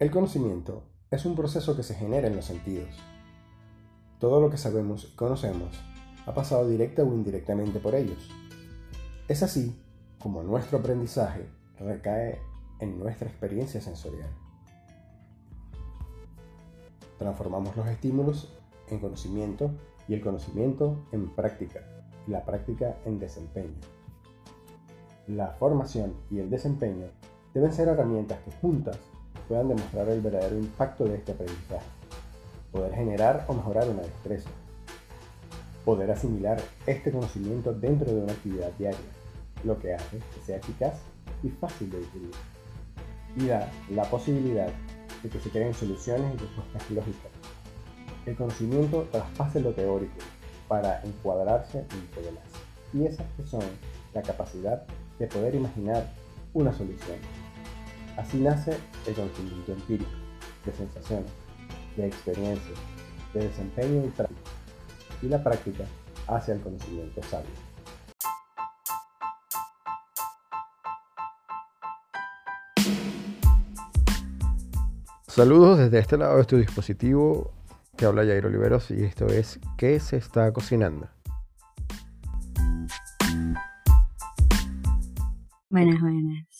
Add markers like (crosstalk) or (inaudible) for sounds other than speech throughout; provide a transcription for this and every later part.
El conocimiento es un proceso que se genera en los sentidos. Todo lo que sabemos y conocemos ha pasado directa o indirectamente por ellos. Es así como nuestro aprendizaje recae en nuestra experiencia sensorial. Transformamos los estímulos en conocimiento y el conocimiento en práctica y la práctica en desempeño. La formación y el desempeño deben ser herramientas que juntas puedan demostrar el verdadero impacto de este aprendizaje, poder generar o mejorar una destreza, poder asimilar este conocimiento dentro de una actividad diaria, lo que hace que sea eficaz y fácil de digerir, y da la posibilidad de que se creen soluciones y respuestas lógicas. El conocimiento traspase lo teórico para encuadrarse en problemas, y esas que son la capacidad de poder imaginar una solución. Así nace el conocimiento empírico, de sensaciones, de experiencias, de desempeño y práctica, y la práctica hacia el conocimiento sabio. Saludos desde este lado de tu dispositivo, te habla Jair Oliveros y esto es ¿Qué se está cocinando? Buenas, buenas.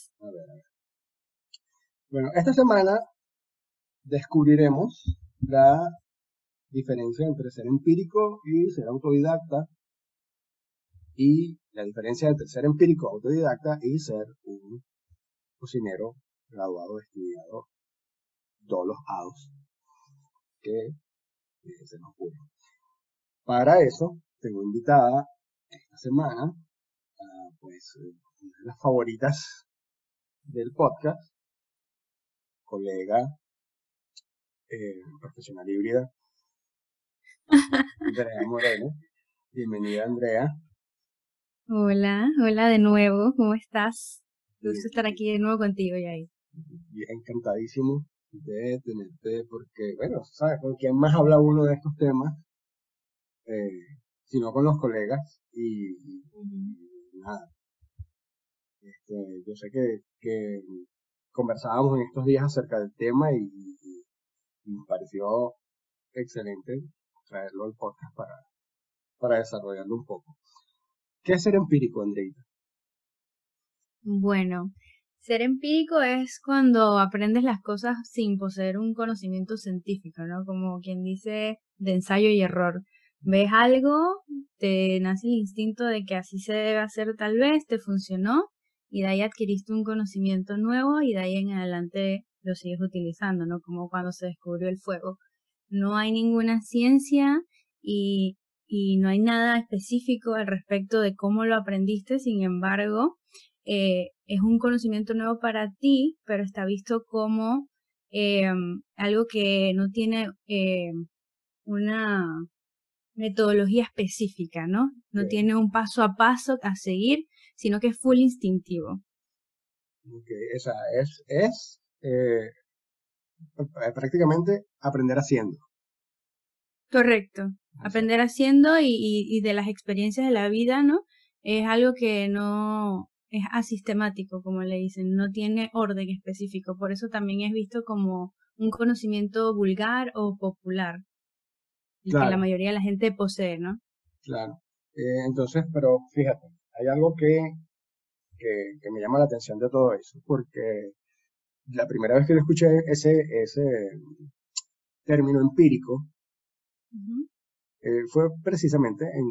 Bueno, esta semana descubriremos la diferencia entre ser empírico y ser autodidacta y la diferencia entre ser empírico, autodidacta y ser un cocinero graduado, estudiado, todos los ados que se nos ocurre. Para eso, tengo invitada esta semana a pues, una de las favoritas del podcast, colega eh, profesional híbrida, (laughs) Andrea Moreno. Bienvenida, Andrea. Hola, hola de nuevo, ¿cómo estás? Gusto estar aquí de nuevo contigo, Yair. Encantadísimo de tenerte, porque, bueno, ¿sabes? Con quién más habla uno de estos temas, eh, sino con los colegas, y, nada. Este, yo sé que, que conversábamos en estos días acerca del tema y, me pareció excelente traerlo al podcast para, para desarrollarlo un poco. ¿Qué es ser empírico, Andreita? Bueno, ser empírico es cuando aprendes las cosas sin poseer un conocimiento científico, ¿no? Como quien dice de ensayo y error. Ves algo, te nace el instinto de que así se debe hacer tal vez, te funcionó y de ahí adquiriste un conocimiento nuevo y de ahí en adelante lo sigues utilizando, ¿no? Como cuando se descubrió el fuego. No hay ninguna ciencia y, y no hay nada específico al respecto de cómo lo aprendiste, sin embargo, eh, es un conocimiento nuevo para ti, pero está visto como eh, algo que no tiene eh, una metodología específica, ¿no? No tiene un paso a paso a seguir, sino que es full instintivo. Okay. Esa es, es eh, prácticamente aprender haciendo. Correcto, aprender haciendo y, y, y, de las experiencias de la vida, ¿no? Es algo que no, es asistemático, como le dicen, no tiene orden específico, por eso también es visto como un conocimiento vulgar o popular, y que la mayoría de la gente posee, ¿no? Claro. Eh, entonces, pero fíjate, hay algo que, que, me llama la atención de todo eso, porque la primera vez que lo escuché ese, ese término empírico, eh, fue precisamente en,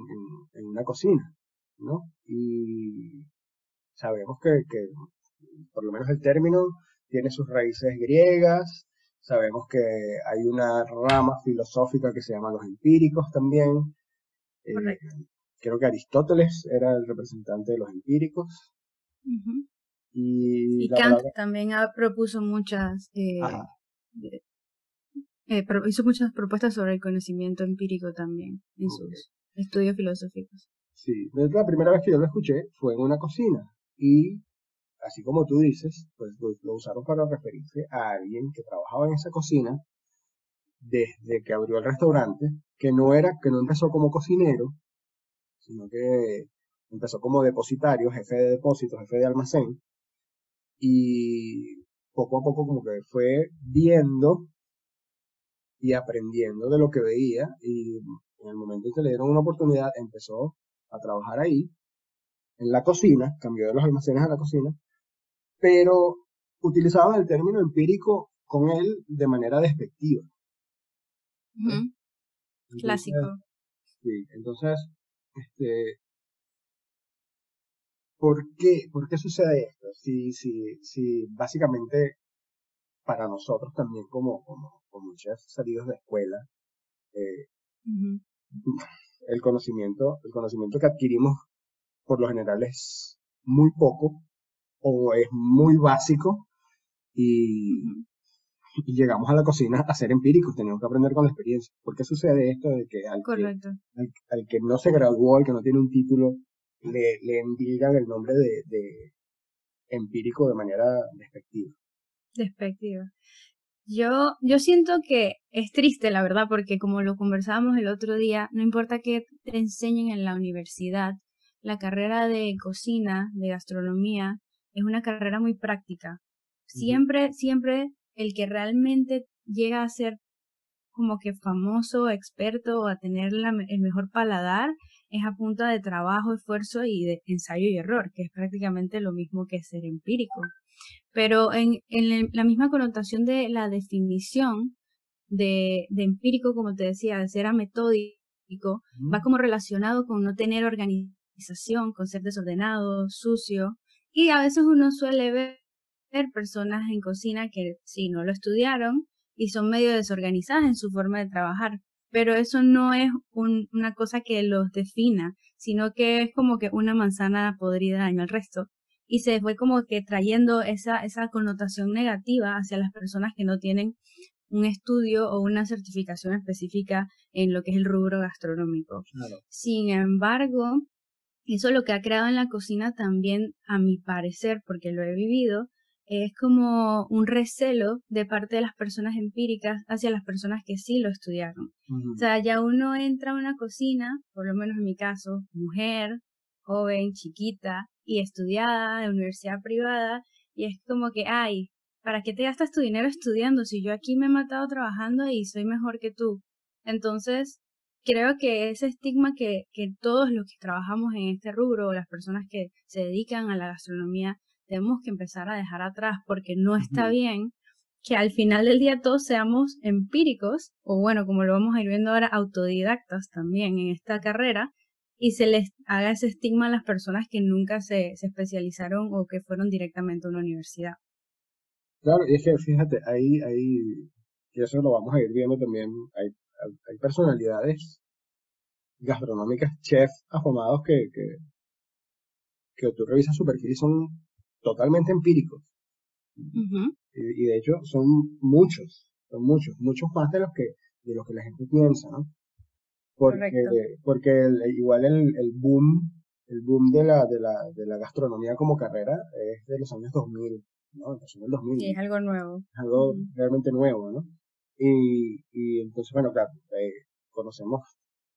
en, en, una cocina, ¿no? Y Sabemos que, que por lo menos el término tiene sus raíces griegas, sabemos que hay una rama filosófica que se llama los empíricos también. Eh, creo que Aristóteles era el representante de los empíricos. Y, Kant también ha, propuso muchas, eh, eh, hizo muchas propuestas sobre el conocimiento empírico también en sus estudios filosóficos. Sí, la primera vez que yo lo escuché fue en una cocina y así como tú dices, pues lo, usaron para referirse a alguien que trabajaba en esa cocina desde que abrió el restaurante, que no era, que no empezó como cocinero, sino que empezó como depositario, jefe de depósito, jefe de almacén, y poco a poco como que fue viendo y aprendiendo de lo que veía y en el momento en que le dieron una oportunidad empezó a trabajar ahí, en la cocina, cambió de los almacenes a la cocina, pero utilizaban el término empírico con él de manera despectiva. Clásico. Sí, entonces, este, ¿por qué, ¿por qué sucede esto? Si, si, si básicamente para nosotros también como, como, como chefs salidos de escuela, eh, el conocimiento, el conocimiento que adquirimos por lo general es muy poco o es muy básico y, llegamos a la cocina a ser empíricos, tenemos que aprender con la experiencia. ¿Por qué sucede esto de que al, Que, que no se graduó, al que no tiene un título, le, le el nombre de, de empírico de manera despectiva? Despectiva. Yo, yo siento que es triste, la verdad, porque como lo conversábamos el otro día, no importa que te enseñen en la universidad, la carrera de cocina, de gastronomía, es una carrera muy práctica. Siempre, siempre el que realmente llega a ser como que famoso, experto o a tener el mejor paladar es a punta de trabajo, esfuerzo y de ensayo y error, que es prácticamente lo mismo que ser empírico. Pero en, en la misma connotación de la definición de, de empírico, como te decía, de ser ametódico, va como relacionado con no tener organización, con ser desordenado, sucio. Y a veces uno suele ver personas en cocina que sí, no lo estudiaron y son medio desorganizadas en su forma de trabajar. Pero eso no es una cosa que los defina, sino que es como que una manzana podrida daño al resto y se fue como que trayendo esa, esa connotación negativa hacia las personas que no tienen un estudio o una certificación específica en lo que es el rubro gastronómico. Sin embargo, eso lo que ha creado en la cocina también, a mi parecer, porque lo he vivido, es como un recelo de parte de las personas empíricas hacia las personas que sí lo estudiaron. O sea, ya uno entra a una cocina, por lo menos en mi caso, mujer, joven, chiquita, y estudiada de universidad privada y es como que, ay, ¿para qué te gastas tu dinero estudiando si yo aquí me he matado trabajando y soy mejor que tú? Entonces, creo que ese estigma que, que todos los que trabajamos en este rubro o las personas que se dedican a la gastronomía tenemos que empezar a dejar atrás porque no está bien que al final del día todos seamos empíricos o bueno, como lo vamos a ir viendo ahora, autodidactas también en esta carrera y se les haga ese estigma a las personas que nunca se, se especializaron o que fueron directamente a una universidad. Claro, y es que fíjate, ahí, ahí, y eso lo vamos a ir viendo también, hay, hay personalidades gastronómicas, chefs afamados que, que, que tú revisas su perfil y son totalmente empíricos. y, y, de hecho son muchos, son muchos, muchos más de los que, de los que la gente piensa, ¿no? porque, porque igual el, el boom, el boom de la, de la, de la gastronomía como carrera es de los años 2000, ¿no? Los años 2000. Sí, es algo nuevo. Es algo realmente nuevo, ¿no? Y, y entonces, bueno, claro, eh, conocemos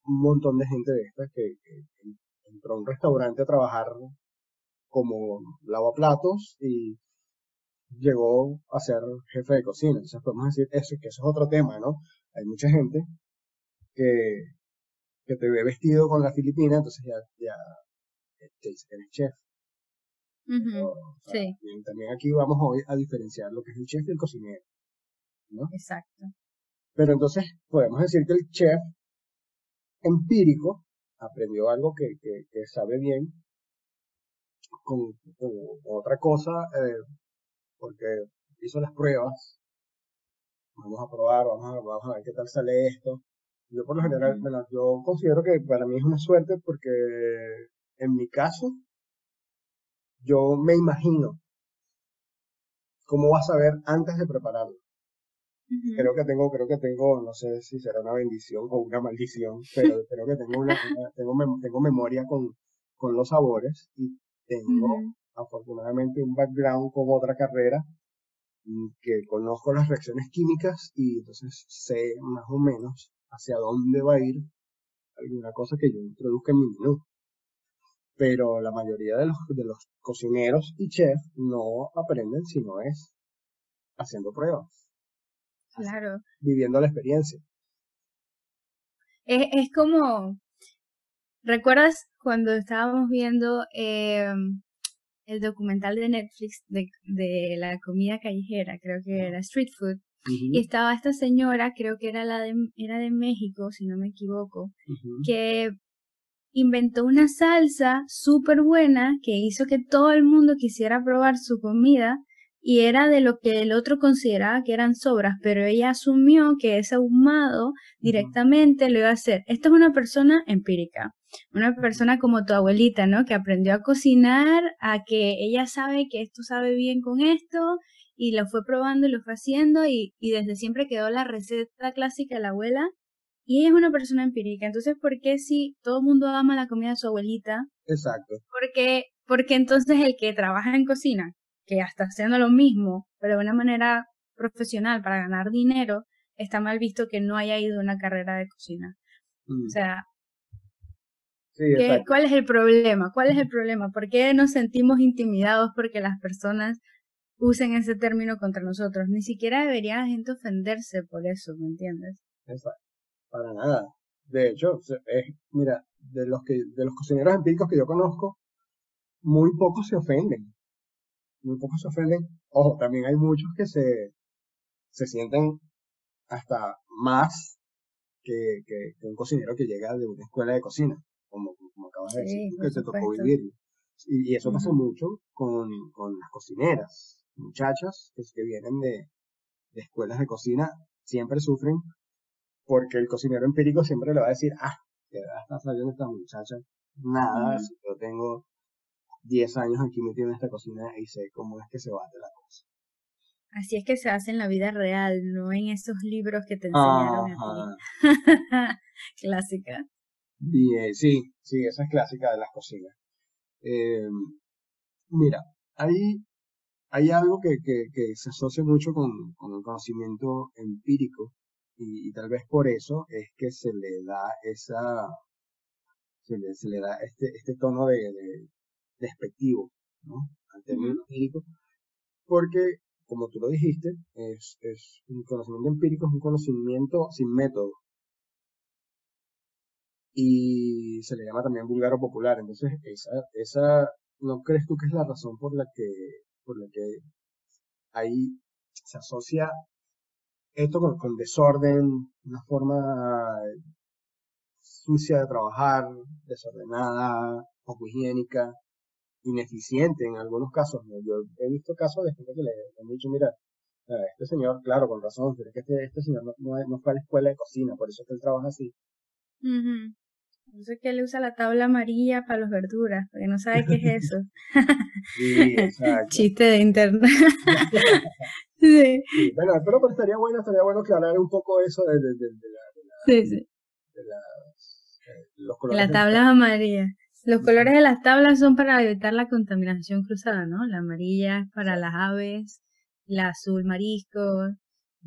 un montón de gente de estas que, entró a un restaurante a trabajar como lavaplatos y llegó a ser jefe de cocina. Entonces podemos decir eso, que eso es otro tema, ¿no? Hay mucha gente que, que te ve vestido con la filipina, entonces ya, ya te dice que eres chef. sí. también aquí vamos hoy a diferenciar lo que es el chef y el cocinero. ¿no? Exacto. Pero entonces podemos decir que el chef empírico aprendió algo que, que, que sabe bien con, con otra cosa, eh, porque hizo las pruebas. Vamos a probar, vamos a, vamos a ver qué tal sale esto. Yo por lo general, bueno, yo considero que para mí es una suerte porque en mi caso, yo me imagino cómo vas a ver antes de prepararlo. Creo que tengo, creo que tengo, no sé si será una bendición o una maldición, pero (laughs) creo que tengo una, tengo, tengo memoria con, con los sabores y tengo afortunadamente un background con otra carrera que conozco las reacciones químicas y entonces sé más o menos hacia dónde va a ir alguna cosa que yo introduzca en mi menú. Pero la mayoría de los, de los cocineros y chefs no aprenden si no es haciendo pruebas. Claro. Viviendo la experiencia. Es, es como, ¿recuerdas cuando estábamos viendo eh, el documental de Netflix de, de, la comida callejera, creo que era Street Food, y estaba esta señora, creo que era la de, era de México, si no me equivoco, que inventó una salsa súper buena que hizo que todo el mundo quisiera probar su comida y era de lo que el otro consideraba que eran sobras, pero ella asumió que ese ahumado directamente lo iba a hacer. Esta es una persona empírica, una persona como tu abuelita, ¿no? Que aprendió a cocinar, a que ella sabe que esto sabe bien con esto y lo fue probando y lo fue haciendo y, y desde siempre quedó la receta clásica de la abuela y ella es una persona empírica. Entonces, ¿por qué si todo el mundo ama la comida de su abuelita? Exacto. Porque, porque entonces el que trabaja en cocina, que hasta haciendo lo mismo, pero de una manera profesional para ganar dinero, está mal visto que no haya ido a una carrera de cocina. Mm. O sea, Sí, ¿qué- exacto. ¿cuál es el problema? ¿Cuál es el problema? ¿Por qué nos sentimos intimidados porque las personas usen ese término contra nosotros? Ni siquiera debería la gente ofenderse por eso, ¿me entiendes? Exacto. Para nada. De hecho, es, mira, de los que, de los cocineros empíricos que yo conozco, muy pocos se ofenden. Muy pocos se ofenden. Ojo, también hay muchos que se, se sienten hasta más que, que, que un cocinero que llega de una escuela de cocina, como, como acabas de decir, Sí, que te tocó vivirlo. Y, y eso pasa Ujú. mucho con, con las cocineras, muchachas que, que vienen de, de escuelas de cocina, siempre sufren porque el cocinero empírico siempre le va a decir, ah, ¿qué edad está saliendo esta muchacha? Nada, si yo tengo 10 años aquí metido en esta cocina y sé cómo es que se bate la cosa. Así es que se hace en la vida real, no en esos libros que te enseñaron a Ajá. ti. (laughs) Clásica. Y, eh, sí, sí, esa es clásica de las cocinas. Eh, mira, hay, hay algo que, que, que se asocia mucho con, con el conocimiento empírico y, y tal vez por eso es que se le da esa, se le, se le da este, este tono de, de despectivo, ¿no? Al término empírico, porque, como tú lo dijiste, es, es un conocimiento empírico, es un conocimiento sin método. Y se le llama también vulgar o popular. Entonces, esa, esa, ¿no crees tú que es la razón por la que, por la que ahí se asocia esto con, con desorden, una forma sucia de trabajar, desordenada, poco higiénica, ineficiente en algunos casos. ¿no? Yo he visto casos de gente que le han dicho, mira, este señor, claro, con razón, pero es que este, este señor no, no, no fue a la escuela de cocina, por eso es que él trabaja así. Ujú. No sé que él usa la tabla amarilla para las verduras, porque no sabe qué es (laughs) eso. Sí. (laughs) Chiste de internet. (laughs) sí, Sí, bueno, pero, pero estaría bueno, estaría bueno aclarar un poco eso de, de, de, de la, sí, sí. de las, eh, los colores las de tablas amarillas. Los colores de las tablas son para evitar la contaminación cruzada, ¿no? La amarilla es para las aves, la azul mariscos,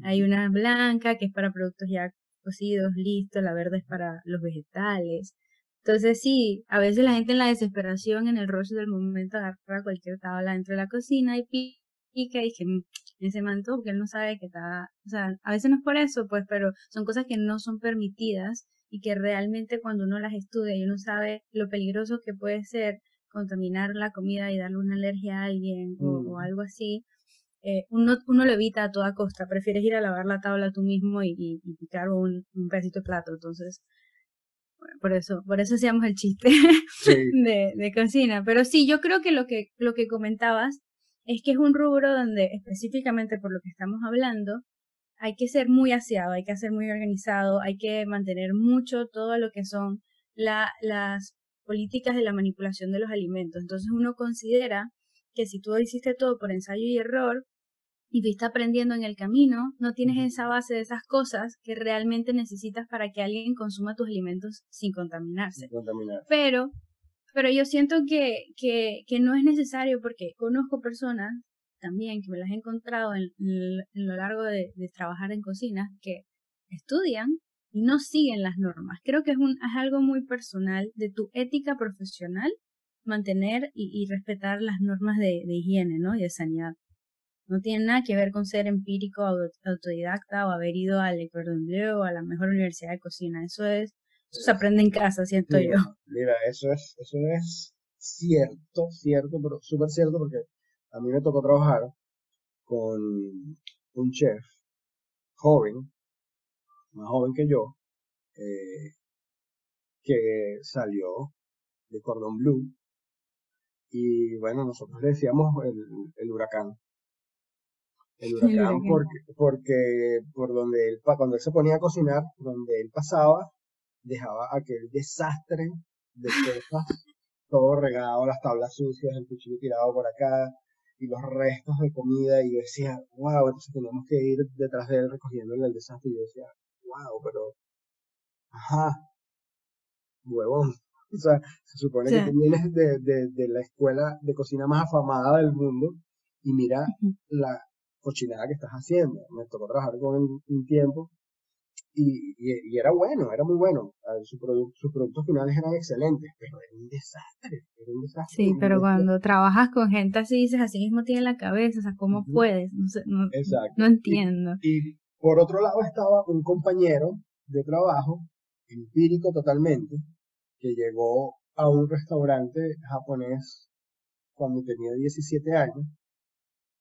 hay una blanca que es para productos ya cocidos, listos, la verde es para los vegetales. Entonces sí, a veces la gente en la desesperación, en el rush del momento, agarra cualquier tabla dentro de la cocina y pi- pica y que "Mm, ese manto porque él no sabe que está, o sea, a veces no es por eso, pues, pero son cosas que no son permitidas y que realmente cuando uno las estudia y uno sabe lo peligroso que puede ser contaminar la comida y darle una alergia a alguien o, o Mm. algo así, eh, uno, uno lo evita a toda costa. Prefieres ir a lavar la tabla tú mismo y, y- y picar un, un pedacito de plato. Entonces, bueno, por eso, por eso hacíamos el chiste (laughs) Sí, de, de cocina. Pero sí, yo creo que lo que, lo que comentabas es que es un rubro donde específicamente por lo que estamos hablando, hay que ser muy aseado, hay que ser muy organizado, hay que mantener mucho todo lo que son la, las políticas de la manipulación de los alimentos. Entonces uno considera que si tú hiciste todo por ensayo y error y fuiste aprendiendo en el camino, no tienes esa base de esas cosas que realmente necesitas para que alguien consuma tus alimentos sin contaminarse. contaminar. Pero, pero yo siento que, que, que no es necesario porque conozco personas también que me las he encontrado en, en- lo largo de, de trabajar en cocina que estudian y no siguen las normas. Creo que es, un, es algo muy personal de tu ética profesional mantener y, y respetar las normas de, de higiene, ¿no? Y de sanidad. No tiene nada que ver con ser empírico, autodidacta o haber ido al Cordon Bleu o a la mejor universidad de cocina. Eso es, eso se aprende en casa, siento yo. Mira, eso es, eso es cierto, cierto, pero súper cierto porque a mí me tocó trabajar con un chef joven, más joven que yo, eh, que salió de Cordon Bleu y bueno, nosotros le decíamos el, huracán. El huracán, Porque, porque por donde él, cuando él se ponía a cocinar, donde él pasaba, dejaba aquel desastre de cosas, (laughs) todo regado, las tablas sucias, el cuchillo tirado por acá, y los restos de comida, y yo decía, wow, entonces tenemos que ir detrás de él recogiéndole el desastre, y yo decía, wow, pero, ajá, huevón, (laughs) o sea, se supone que tú vienes de, de, la escuela de cocina más afamada del mundo y mira la cochinada que estás haciendo. Me tocó trabajar con él un tiempo y, y, era bueno, era muy bueno. Sus productos finales eran excelentes, pero era un desastre. Era un desastre sí, pero cuando trabajas con gente así, dices, así mismo tiene la cabeza, o sea, ¿cómo puedes? No, sé, no, no entiendo. y por otro lado estaba un compañero de trabajo, empírico totalmente, que llegó a un restaurante japonés cuando tenía 17 años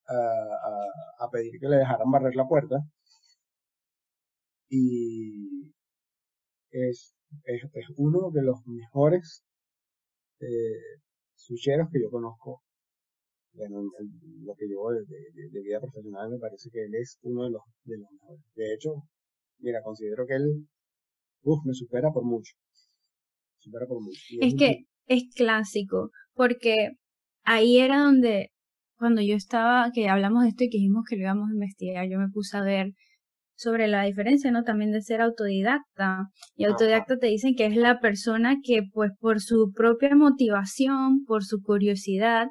a, a, pedir que le dejaran barrer la puerta. Y es, es, uno de los mejores eh, sucheros que yo conozco. Bueno, lo que llevo de, de, vida profesional me parece que él es uno de los, de los mejores. De hecho, mira, considero que él uf, me supera por mucho. Es que es clásico, porque ahí era donde, cuando yo estaba, que hablamos de esto y que dijimos que lo íbamos a investigar, yo me puse a ver sobre la diferencia, ¿no? También de ser autodidacta. Y autodidacta te dicen que es la persona que, pues, por su propia motivación, por su curiosidad,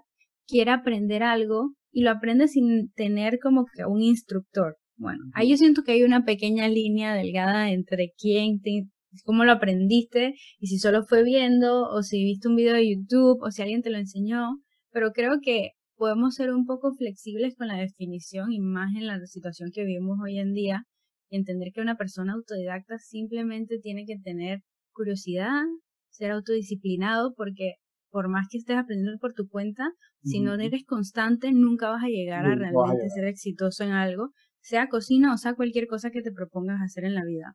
quiere aprender algo y lo aprende sin tener como que un instructor. Bueno, ahí yo siento que hay una pequeña línea delgada entre quién te, cómo lo aprendiste y si solo fue viendo o si viste un video de YouTube o si alguien te lo enseñó, pero creo que podemos ser un poco flexibles con la definición y más en la situación que vivimos hoy en día y entender que una persona autodidacta simplemente tiene que tener curiosidad, ser autodisciplinado porque por más que estés aprendiendo por tu cuenta, si no eres constante, nunca vas a llegar a realmente ser exitoso en algo, sea cocina o sea cualquier cosa que te propongas hacer en la vida.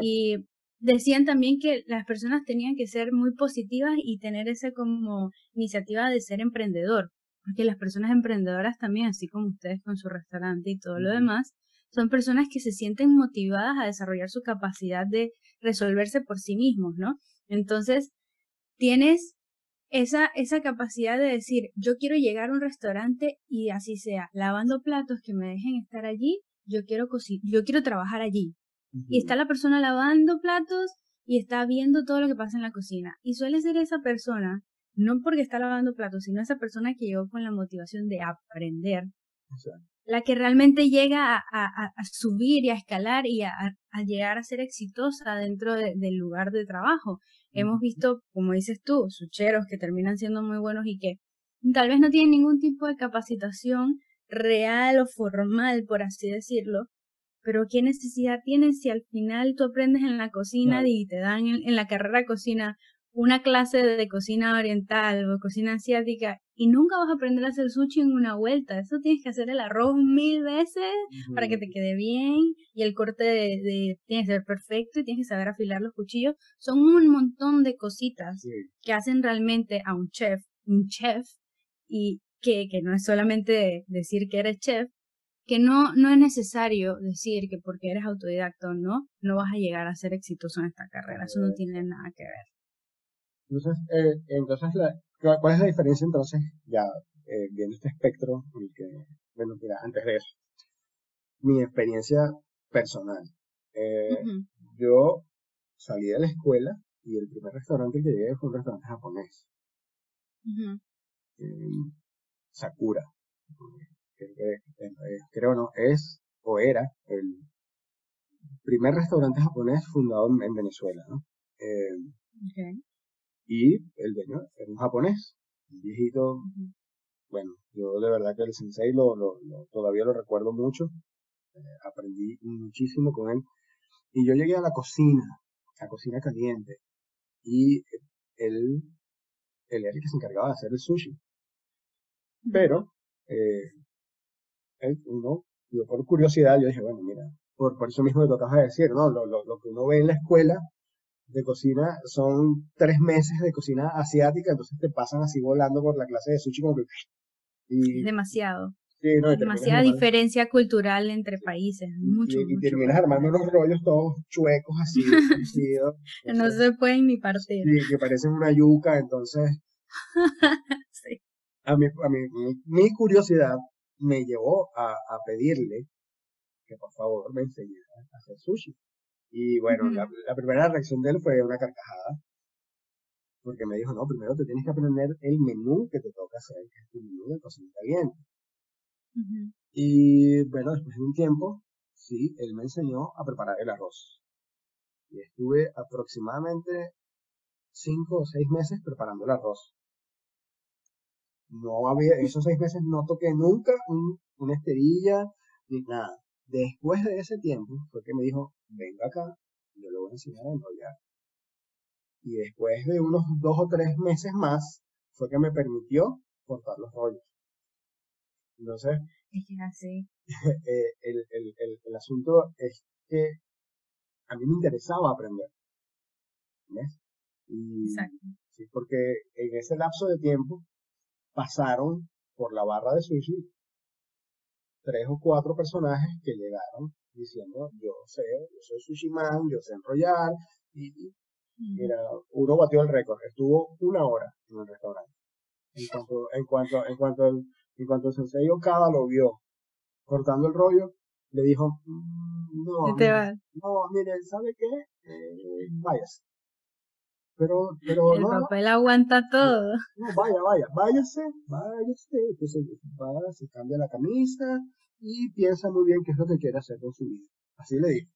Y decían también que las personas tenían que ser muy positivas y tener esa como iniciativa de ser emprendedor, porque las personas emprendedoras también, así como ustedes con su restaurante y todo lo demás, son personas que se sienten motivadas a desarrollar su capacidad de resolverse por sí mismos, ¿no? Entonces, tienes esa, esa capacidad de decir, yo quiero llegar a un restaurante y así sea, lavando platos que me dejen estar allí, yo quiero yo quiero trabajar allí, y está la persona lavando platos y está viendo todo lo que pasa en la cocina. Y suele ser esa persona, no porque está lavando platos, sino esa persona que llegó con la motivación de aprender, la que realmente llega a, subir y a escalar y a, llegar a ser exitosa dentro del lugar de trabajo. Hemos visto, como dices tú, sucheros que terminan siendo muy buenos y que tal vez no tienen ningún tipo de capacitación real o formal, por así decirlo, pero ¿qué necesidad tienes si al final tú aprendes en la cocina y te dan en, la carrera de cocina una clase de cocina oriental o cocina asiática y nunca vas a aprender a hacer sushi en una vuelta. Eso tienes que hacer el arroz mil veces para que te quede bien y el corte de, tiene que ser perfecto y tienes que saber afilar los cuchillos. Son un montón de cositas que hacen realmente a un chef, un chef y que, que no es solamente decir que eres chef, que no, no es necesario decir que porque eres autodidacta o no, no vas a llegar a ser exitoso en esta carrera. Eso no tiene nada que ver. Entonces, eh, entonces ¿cuál es la diferencia entonces, ya eh, viendo este espectro, que, bueno, mira, antes de eso, mi experiencia personal. Eh, yo salí de la escuela y el primer restaurante que llegué fue un restaurante japonés. Sakura creo no, es o era el primer restaurante japonés fundado en, Venezuela, ¿no? Eh, y el dueño era un japonés, un viejito bueno, yo de verdad que el sensei lo, todavía lo recuerdo mucho. Eh, aprendí muchísimo con él. Y yo llegué a la cocina, la cocina caliente. Y él, él era el que se encargaba de hacer el sushi. Pero, eh, él, uno, yo por curiosidad, yo dije, bueno, mira, por, por eso mismo que tocaba de decir, ¿no? Lo, lo, lo que uno ve en la escuela de cocina son tres meses de cocina asiática, entonces te pasan así volando por la clase de sushi como que... Y, demasiado. demasiada diferencia cultural entre países. Mucho, y, terminas armando unos rollos todos chuecos así. (laughs) no se pueden ni partir. Sí, que parecen una yuca, entonces... (laughs) sí. A mí, a mí, mi, curiosidad me llevó a, a pedirle que por favor me enseñara a hacer sushi. Y bueno, la, primera reacción de él fue una carcajada. Porque me dijo, no, primero te tienes que aprender el menú que te toca hacer, que es tu menú de cocina caliente. Y bueno, después de un tiempo, sí, él me enseñó a preparar el arroz. Y estuve aproximadamente cinco o seis meses preparando el arroz. No había, esos seis meses no toqué nunca una esterilla ni nada. Después de ese tiempo fue que me dijo, venga acá, yo le voy a enseñar a enrollar. Y después de unos dos o tres meses más fue que me permitió cortar los rollos. Entonces, es que así. (laughs) Eh, el, el, el, el, asunto es que a mí me interesaba aprender. ¿Ves? Exacto. Sí, porque en ese lapso de tiempo pasaron por la barra de sushi tres o cuatro personajes que llegaron diciendo, yo sé, yo soy sushiman, yo sé enrollar, y, mira, uno batió el récord, estuvo una hora en el restaurante. En cuanto, en cuanto, en cuanto el, en cuanto el sensei Okada lo vio cortando el rollo, le dijo, mm, no, mire, no, mire, ¿sabe qué? Eh, váyase. Pero, pero el papel aguanta todo. No, vaya, vaya, váyase, váyase, entonces va, se cambia la camisa y piensa muy bien qué es lo que quiere hacer con su vida. Así le digo.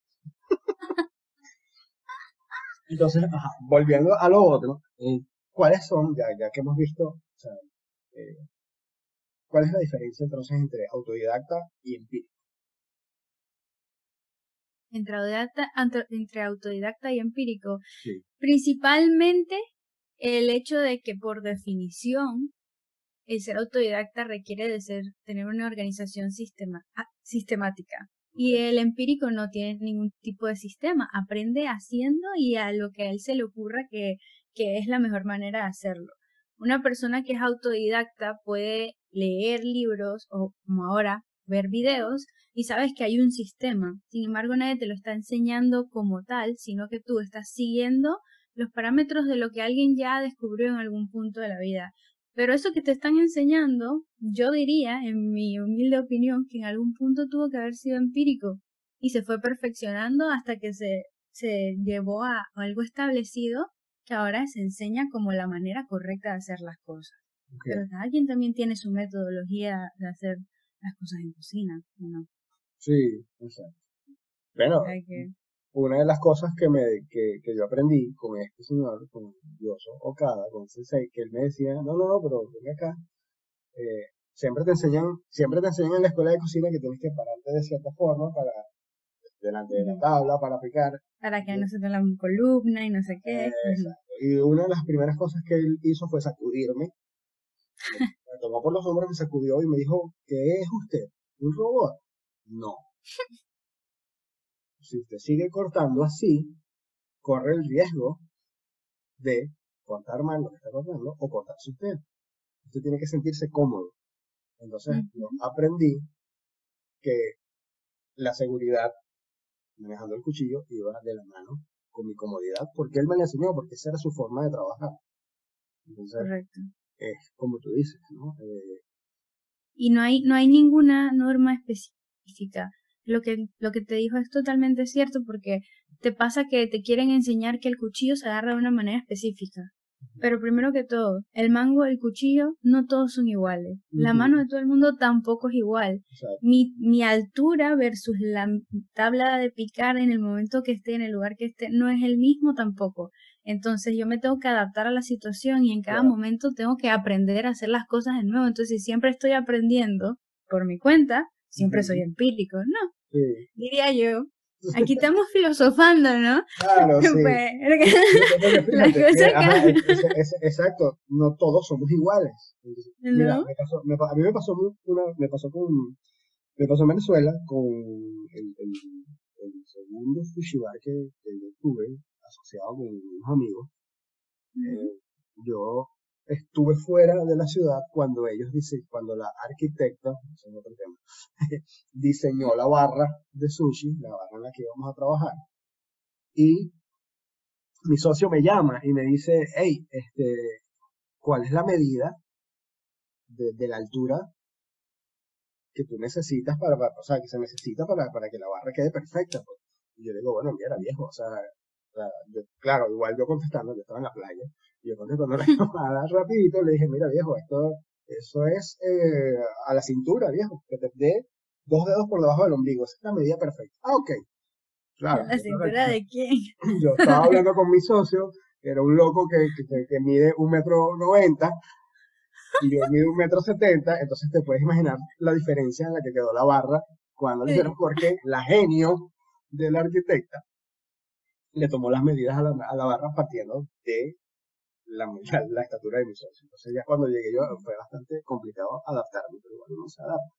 Entonces, ajá, volviendo a lo otro, eh, ¿cuáles son, ya, ya que hemos visto, o sea, eh, cuál es la diferencia entonces entre autodidacta y empírico? entre autodidacta, entre autodidacta y empírico. Principalmente el hecho de que por definición el ser autodidacta requiere de ser tener una organización sistema, ah, sistemática y el empírico no tiene ningún tipo de sistema, aprende haciendo y a lo que a él se le ocurra que, que es la mejor manera de hacerlo. Una persona que es autodidacta puede leer libros o como ahora ver videos y sabes que hay un sistema. Sin embargo, nadie te lo está enseñando como tal, sino que tú estás siguiendo los parámetros de lo que alguien ya descubrió en algún punto de la vida. Pero eso que te están enseñando, yo diría, en mi humilde opinión, que en algún punto tuvo que haber sido empírico y se fue perfeccionando hasta que se, se llevó a algo establecido que ahora se enseña como la manera correcta de hacer las cosas. Pero alguien también tiene su metodología de hacer las cosas en cocina, ¿no? Sí, exacto. Bueno, una de las cosas que, me, que, que yo aprendí con este señor, con Yoso Okada, con Sensei, que él me decía, no, no, no, pero ven acá, eh, siempre te enseñan, siempre te enseñan en la escuela de cocina que tienes que pararte de cierta forma para delante de la tabla para picar. Para que no se te la columna y no sé qué. y una de las primeras cosas que él hizo fue sacudirme. (laughs) me tomó por los hombros, me sacudió y me dijo, ¿qué es usted? ¿Un robot? No. (laughs) Si usted sigue cortando así, corre el riesgo de cortar mal lo que está cortando o cortarse usted. Usted tiene que sentirse cómodo. Entonces, yo aprendí que la seguridad manejando el cuchillo iba de la mano con mi comodidad, porque él me enseñó, porque esa era su forma de trabajar. Entonces, Correcto. es como tú dices, ¿no? Eh, y no hay, no hay ninguna norma específica lo que, lo que te dijo es totalmente cierto porque te pasa que te quieren enseñar que el cuchillo se agarra de una manera específica. Pero primero que todo, el mango, el cuchillo, no todos son iguales. La mano de todo el mundo tampoco es igual. Mi, mi altura versus la tabla de picar en el momento que esté, en el lugar que esté, no es el mismo tampoco. Entonces yo me tengo que adaptar a la situación y en cada momento tengo que aprender a hacer las cosas de nuevo. Entonces si siempre estoy aprendiendo por mi cuenta, siempre soy empírico, ¿no? Diría yo. Aquí estamos filosofando, ¿no? Claro, sí. exacto, no todos somos iguales. Mira, me pasó, a mí me pasó, una, me pasó con, me pasó en Venezuela con el, el, el segundo que, que yo tuve, asociado con unos amigos. Eh, yo estuve fuera de la ciudad cuando ellos cuando la arquitecta, otro tema, (laughs) diseñó la barra de sushi, la barra en la que íbamos a trabajar. Y mi socio me llama y me dice, hey, este, ¿cuál es la medida de, la altura que tú necesitas para, o sea, que se necesita para, para que la barra quede perfecta? Pues? Y yo digo, bueno, mira, viejo, o sea, claro, igual yo contestando, yo estaba en la playa, y yo contestando la (laughs) llamada rapidito, le dije, mira viejo, esto, eso es eh, a la cintura, viejo, que te dé dos dedos por debajo del ombligo, esa es la medida perfecta. Ah, ok. Claro. ¿La cintura de quién? (laughs) Yo estaba hablando con mi socio, que era un loco que, que, que mide un metro noventa, y yo mido un metro setenta, entonces te puedes imaginar la diferencia en la que quedó la barra cuando le dijeron porque la genio de la arquitecta le tomó las medidas a la, a la barra partiendo de la, la, estatura de mi socio. Entonces ya cuando llegué yo fue bastante complicado adaptarme, pero igual uno se adapta.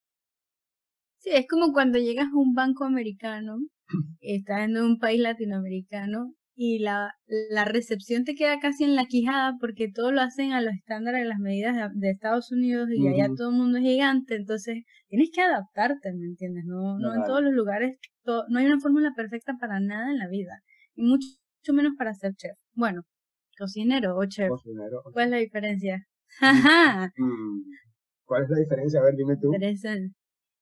Sí, es como cuando llegas a un banco americano, (clears throat) estás en un país latinoamericano y la, la recepción te queda casi en la quijada porque todo lo hacen a los estándares de las medidas de, Estados Unidos y allá todo el mundo es gigante, entonces tienes que adaptarte, ¿me entiendes? No, no, en todos los lugares, no hay una fórmula perfecta para nada en la vida y mucho, menos para ser chef. Bueno, cocinero o chef. Cocinero. ¿Cuál es la diferencia? (laughs) Mm, ¿Cuál es la diferencia? A ver, dime tú.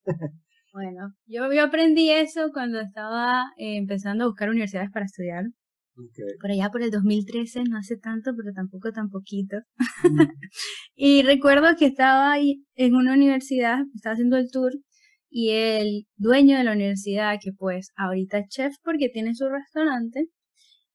(laughs) bueno, yo, yo aprendí eso cuando estaba eh, empezando a buscar universidades para estudiar. Por allá por el 2013, no hace tanto, pero tampoco tan poquito. Mm. (laughs) y recuerdo que estaba ahí en una universidad, estaba haciendo el tour y el dueño de la universidad, que pues ahorita es chef porque tiene su restaurante,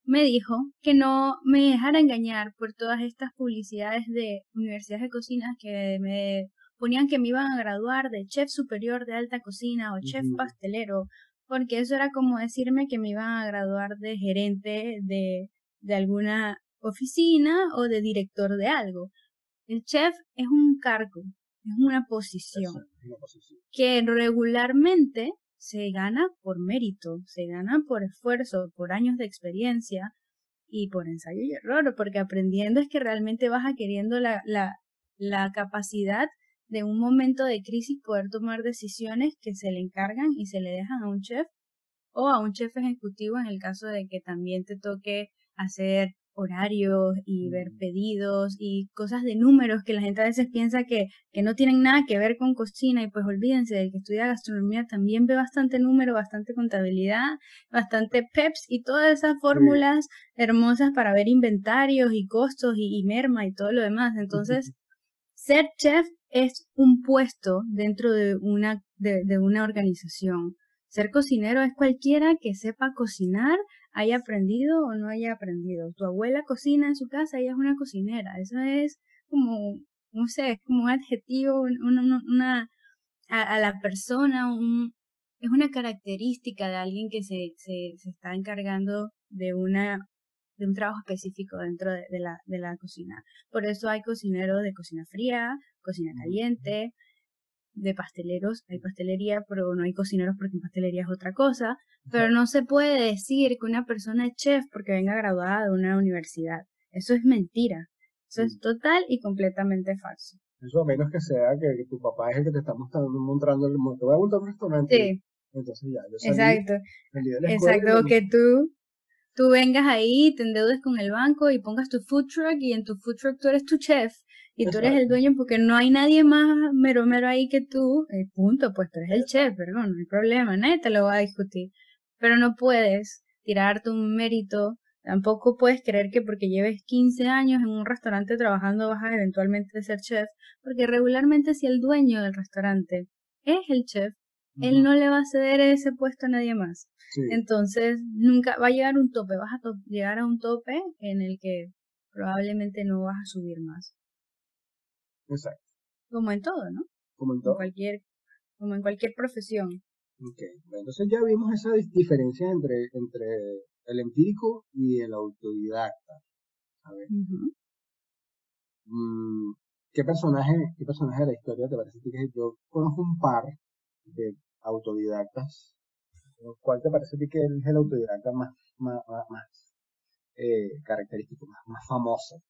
me dijo que no me dejara engañar por todas estas publicidades de universidades de cocina que me ponían que me iban a graduar de chef superior de alta cocina o chef pastelero, porque eso era como decirme que me iban a graduar de gerente de, de alguna oficina o de director de algo. El chef es un cargo, es una posición, que regularmente se gana por mérito, se gana por esfuerzo, por años de experiencia y por ensayo y error, porque aprendiendo es que realmente vas adquiriendo la, la, la capacidad de un momento de crisis poder tomar decisiones que se le encargan y se le dejan a un chef o a un chef ejecutivo en el caso de que también te toque hacer horarios y ver mm. pedidos y cosas de números que la gente a veces piensa que, que no tienen nada que ver con cocina y pues olvídense, del que estudia gastronomía también ve bastante número, bastante contabilidad, bastante PEPS y todas esas fórmulas hermosas para ver inventarios y costos y, merma y todo lo demás. Entonces, (laughs) ser chef es un puesto dentro de una, de, de una organización. Ser cocinero es cualquiera que sepa cocinar haya aprendido o no haya aprendido. Tu abuela cocina en su casa, ella es una cocinera. Eso es como, no sé, es como un adjetivo, una, una a, la persona, un, es una característica de alguien que se, se, se está encargando de una de un trabajo específico dentro de, la, de la cocina. Por eso hay cocineros de cocina fría, cocina caliente, de pasteleros, hay pastelería, pero no hay cocineros porque en pastelería es otra cosa, pero no se puede decir que una persona es chef porque venga graduada de una universidad. Eso es mentira. Eso es total y completamente falso. Eso a menos que sea que, tu papá es el que te está mostrando, mostrando el Te voy a montar un restaurante. Sí. Entonces ya, yo Exacto. Exacto, que tú, tú vengas ahí, te endeudes con el banco y pongas tu food truck y en tu food truck tú eres tu chef y tú eres el dueño porque no hay nadie más mero mero ahí que tú, eh, punto, pues tú eres el chef, perdón, no hay problema, nadie te lo va a discutir. Pero no puedes tirarte un mérito, tampoco puedes creer que porque lleves 15 años en un restaurante trabajando vas a eventualmente ser chef, porque regularmente si el dueño del restaurante es el chef, él no le va a ceder ese puesto a nadie más. Entonces, nunca va a llegar un tope, vas a llegar a un tope en el que probablemente no vas a subir más. Exacto. Como en todo, ¿no? Como en todo. cualquier, como en cualquier profesión. Ok, entonces ya vimos esa diferencia entre, entre el empírico y el autodidacta. A ver. Mm, ¿qué, personaje, ¿Qué personaje de la historia te parece que yo conozco un par de autodidactas? ¿Cuál te parece a ti que es el autodidacta más, más, más eh, característico, más, más famoso?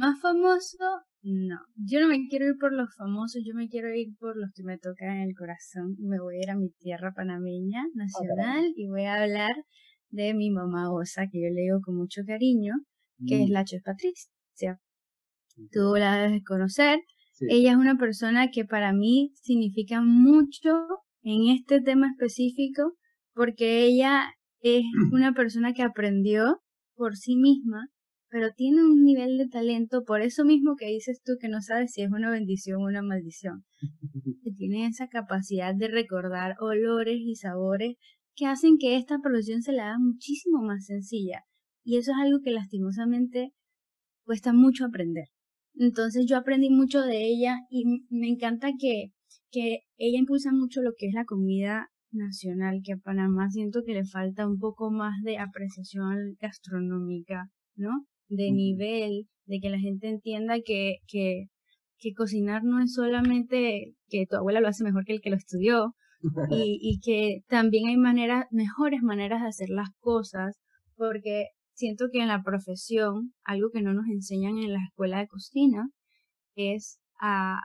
Más famoso, no. Yo no me quiero ir por los famosos, yo me quiero ir por los que me tocan en el corazón. Me voy a ir a mi tierra panameña nacional y voy a hablar de mi mamá Osa, que yo le digo con mucho cariño, que es mm. la Chef Patricia. Tú la debes conocer. Ella es una persona que para mí significa mucho en este tema específico porque ella es (clears throat) una persona que aprendió por sí misma pero tiene un nivel de talento, por eso mismo que dices tú que no sabes si es una bendición o una maldición. (laughs) Que tiene esa capacidad de recordar olores y sabores que hacen que esta profesión se la haga muchísimo más sencilla. Y eso es algo que lastimosamente cuesta mucho aprender. Entonces yo aprendí mucho de ella y me encanta que, que ella impulsa mucho lo que es la comida nacional, que a Panamá siento que le falta un poco más de apreciación gastronómica, ¿no? De nivel, de que la gente entienda que, que, que cocinar no es solamente que tu abuela lo hace mejor que el que lo estudió, y, (laughs) y que también hay maneras, mejores maneras de hacer las cosas, porque siento que en la profesión, algo que no nos enseñan en la escuela de cocina, es a,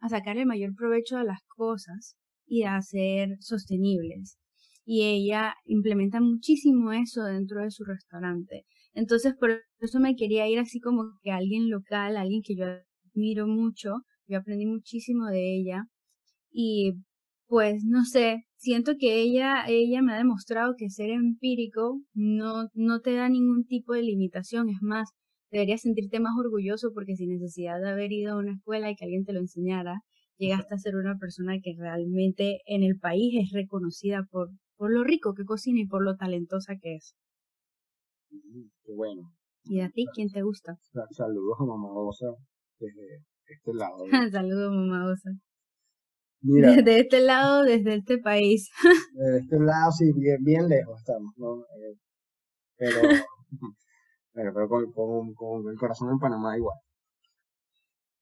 a sacar el mayor provecho de las cosas y a ser sostenibles. Y ella implementa muchísimo eso dentro de su restaurante. Entonces, por eso me quería ir así como que alguien local, alguien que yo admiro mucho, yo aprendí muchísimo de ella. Y pues no sé, siento que ella, ella me ha demostrado que ser empírico no, no te da ningún tipo de limitación, es más, deberías sentirte más orgulloso porque sin necesidad de haber ido a una escuela y que alguien te lo enseñara, llegaste a ser una persona que realmente en el país es reconocida por, por lo rico que cocina y por lo talentosa que es. Bueno. ¿Y a ti quién te gusta? (laughs) Saludos a Mamá Osa desde este lado. (laughs) Saludos Mamá Osa. Mira, desde este lado, desde este país. (laughs) desde este lado, sí, bien, bien lejos estamos, ¿no? Eh, pero, pero, con, con, con, el corazón en Panamá igual.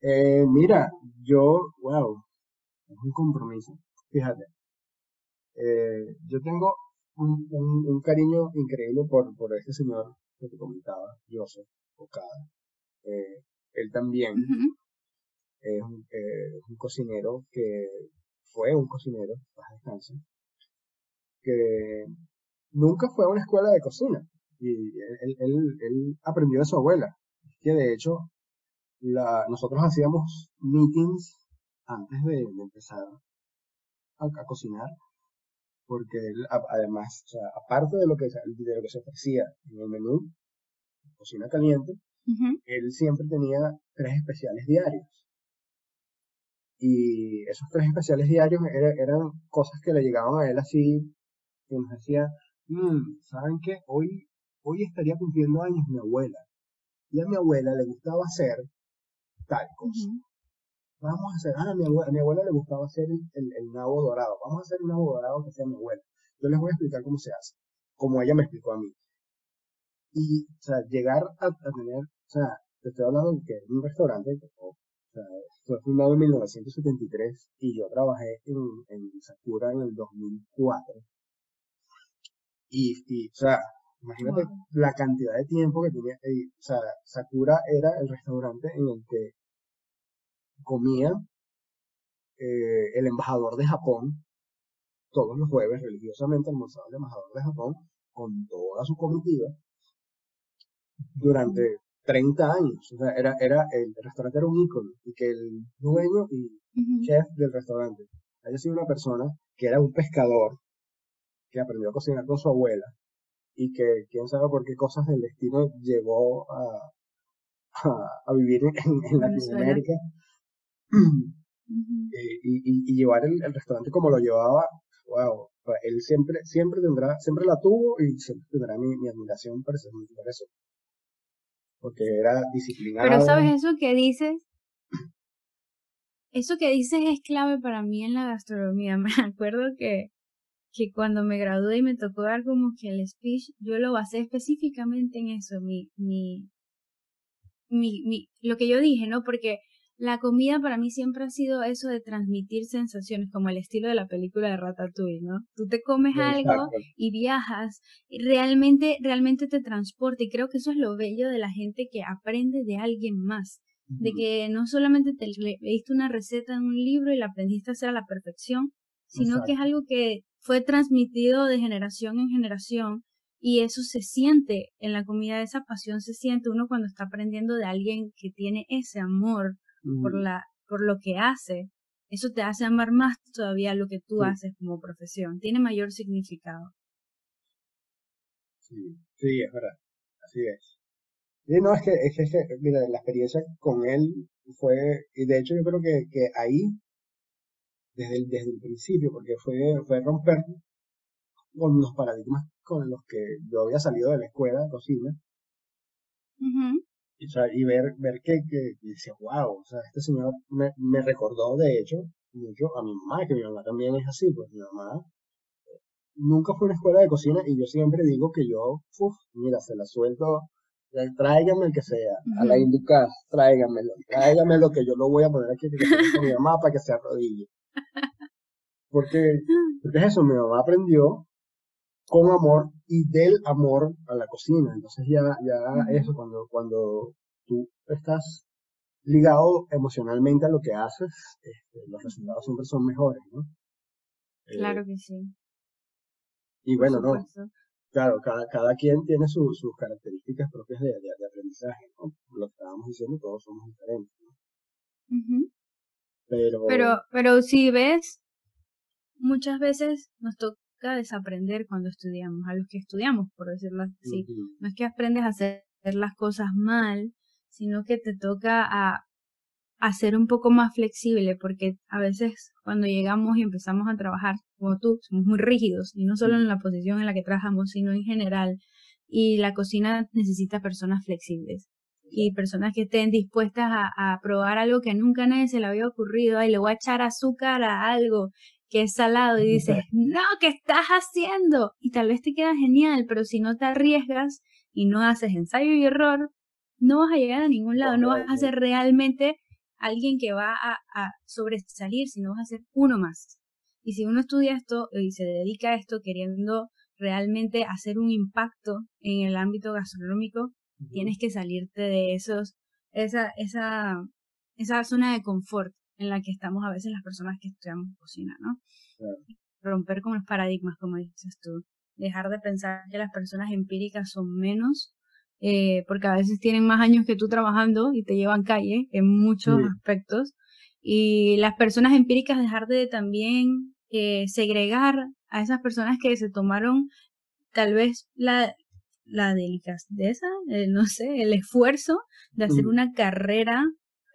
Eh, mira, yo, wow, es un compromiso. Fíjate, eh, yo tengo un, un, cariño increíble por, por ese señor que te comentaba, Joseph Okada. Eh, él también es, un, eh, un, cocinero que fue un cocinero, baja descanso, que nunca fue a una escuela de cocina. Y él, él, él aprendió de su abuela, que de hecho la, nosotros hacíamos meetings antes de, empezar a, cocinar porque él, además, o sea, aparte de lo, que, de lo que se ofrecía en el menú, cocina caliente, él siempre tenía tres especiales diarios. Y esos tres especiales diarios eran cosas que le llegaban a él así, que nos decía, mmm, ¿saben qué? Hoy, hoy estaría cumpliendo años mi abuela. Y a mi abuela le gustaba hacer tal cosa vamos a hacer, ah, a mi abuela, a mi abuela le gustaba hacer el, el, nabo dorado, vamos a hacer un nabo dorado que sea mi abuela. Yo les voy a explicar cómo se hace, como ella me explicó a mí. Y, o sea, llegar a, tener, o sea, te estoy hablando de que un restaurante, o, sea, fue fundado en 1973 y yo trabajé en, en Sakura en el 2004. Y, y o sea, imagínate la cantidad de tiempo que tenía. o sea, Sakura era el restaurante en el que comía eh, el embajador de Japón todos los jueves religiosamente almorzaba el embajador de Japón con toda su comitiva durante 30 años. O sea, era, era, el restaurante era un ícono y que el dueño y chef del restaurante haya sido una persona que era un pescador que aprendió a cocinar con su abuela y que quién sabe por qué cosas del destino llegó a, a, vivir en, en Latinoamérica Eh, y, y, llevar el, restaurante como lo llevaba, wow, él siempre, siempre tendrá, siempre la tuvo y siempre tendrá mi, mi admiración por eso, por eso. Porque era disciplinado. Pero sabes eso que dices, eso que dices es clave para mí en la gastronomía. (laughs) Me acuerdo que, que cuando me gradué y me tocó dar como que el speech, yo lo basé específicamente en eso, mi, mi, mi, mi, lo que yo dije, ¿no? Porque la comida para mí siempre ha sido eso de transmitir sensaciones, como el estilo de la película de Ratatouille, ¿no? Tú te comes algo y viajas, y realmente, realmente te transporta, y creo que eso es lo bello de la gente que aprende de alguien más, de que no solamente te leíste una receta en un libro y la aprendiste a hacer a la perfección, sino que es algo que fue transmitido de generación en generación y eso se siente en la comida, esa pasión se siente uno cuando está aprendiendo de alguien que tiene ese amor por, la, por lo que hace, eso te hace amar más todavía lo que tú haces como profesión. Tiene mayor significado. Sí, sí, es verdad. Así es. Y no, es que, es que, mira, la experiencia con él fue, y de hecho yo creo que, que ahí, desde el, desde el principio, porque fue, fue romper con los paradigmas con los que yo había salido de la escuela de cocina, y, ver, ver que, que, decía, wow, o sea, este señor me, me recordó, de hecho, mucho a mi mamá, que mi mamá también es así, pues mi mamá eh, nunca fue a una escuela de cocina y yo siempre digo que yo, uff, mira, se la suelto, tráigame el que sea, a la Inducas, tráigamelo, tráigamelo que yo lo voy a poner aquí con mi mamá para que se arrodille. (laughs) Porque, porque es eso, mi mamá aprendió con amor y del amor a la cocina. Entonces ya, ya eso, cuando, cuando tú estás ligado emocionalmente a lo que haces, este, los resultados siempre son mejores, ¿no? Eh, claro que sí. Y bueno, no. Claro, cada, cada quien tiene sus características propias de, de, aprendizaje, ¿no? Lo que estábamos diciendo, todos somos diferentes, ¿no? Pero... pero, pero si ves, muchas veces nos toca desaprender cuando estudiamos, a los que estudiamos, por decirlo así. No es que aprendes a hacer las cosas mal, sino que te toca a, a ser un poco más flexible, porque a veces cuando llegamos y empezamos a trabajar, como tú, somos muy rígidos, y no solo en la posición en la que trabajamos, sino en general. Y la cocina necesita personas flexibles y personas que estén dispuestas a, a, probar algo que nunca a nadie se le había ocurrido, y le voy a echar azúcar a algo que es salado y dices, no, ¿qué estás haciendo? Y tal vez te queda genial, pero si no te arriesgas y no haces ensayo y error, no vas a llegar a ningún lado, no vas a ser realmente alguien que va a, a sobresalir, sino vas a ser uno más. Y si uno estudia esto y se dedica a esto queriendo realmente hacer un impacto en el ámbito gastronómico, tienes que salirte de esos, esa, esa, esa zona de confort en la que estamos a veces las personas que estudiamos cocina, ¿no? Romper con los paradigmas, como dices tú. Dejar de pensar que las personas empíricas son menos, eh, porque a veces tienen más años que tú trabajando y te llevan calle en muchos aspectos. Y las personas empíricas dejar de también eh, segregar a esas personas que se tomaron tal vez la, la delicadeza, eh, no sé, el esfuerzo de hacer una carrera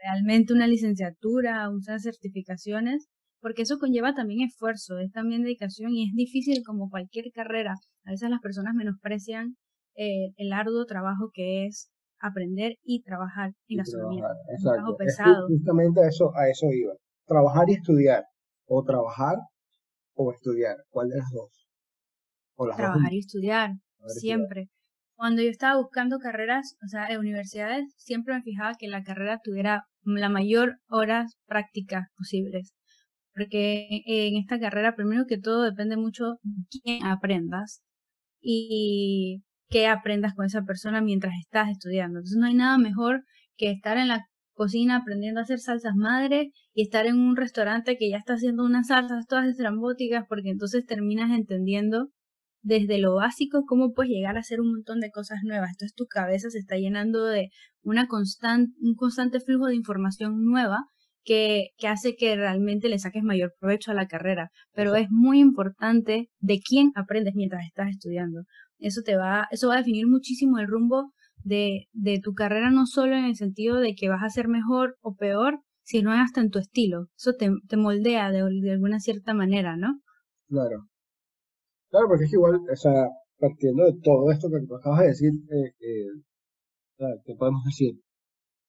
realmente una licenciatura, usar certificaciones, porque eso conlleva también esfuerzo, es también dedicación y es difícil como cualquier carrera. A veces las personas menosprecian eh, el arduo trabajo que es aprender y trabajar en gastronomía. Es un trabajo pesado. justamente a eso, a eso iba. Trabajar y estudiar. O trabajar o estudiar. ¿Cuál de las dos? trabajar y estudiar, siempre cuando yo estaba buscando carreras, o sea, en universidades, siempre me fijaba que la carrera tuviera la mayor horas prácticas posibles. Porque en esta carrera, primero que todo, depende mucho de quién aprendas y qué aprendas con esa persona mientras estás estudiando. Entonces no hay nada mejor que estar en la cocina aprendiendo a hacer salsas madres y estar en un restaurante que ya está haciendo unas salsas todas estrambóticas porque entonces terminas entendiendo desde lo básico, cómo puedes llegar a hacer un montón de cosas nuevas. Entonces tu cabeza se está llenando de una constante, un constante flujo de información nueva que, que hace que realmente le saques mayor provecho a la carrera. Pero es muy importante de quién aprendes mientras estás estudiando. Eso te va, eso va a definir muchísimo el rumbo de, de tu carrera, no solo en el sentido de que vas a ser mejor o peor, sino hasta en tu estilo. Eso te, te moldea de, de alguna cierta manera, ¿no? Claro. Claro, porque es igual, o sea, partiendo de todo esto que tú acabas de decir, eh, eh, ¿qué podemos decir?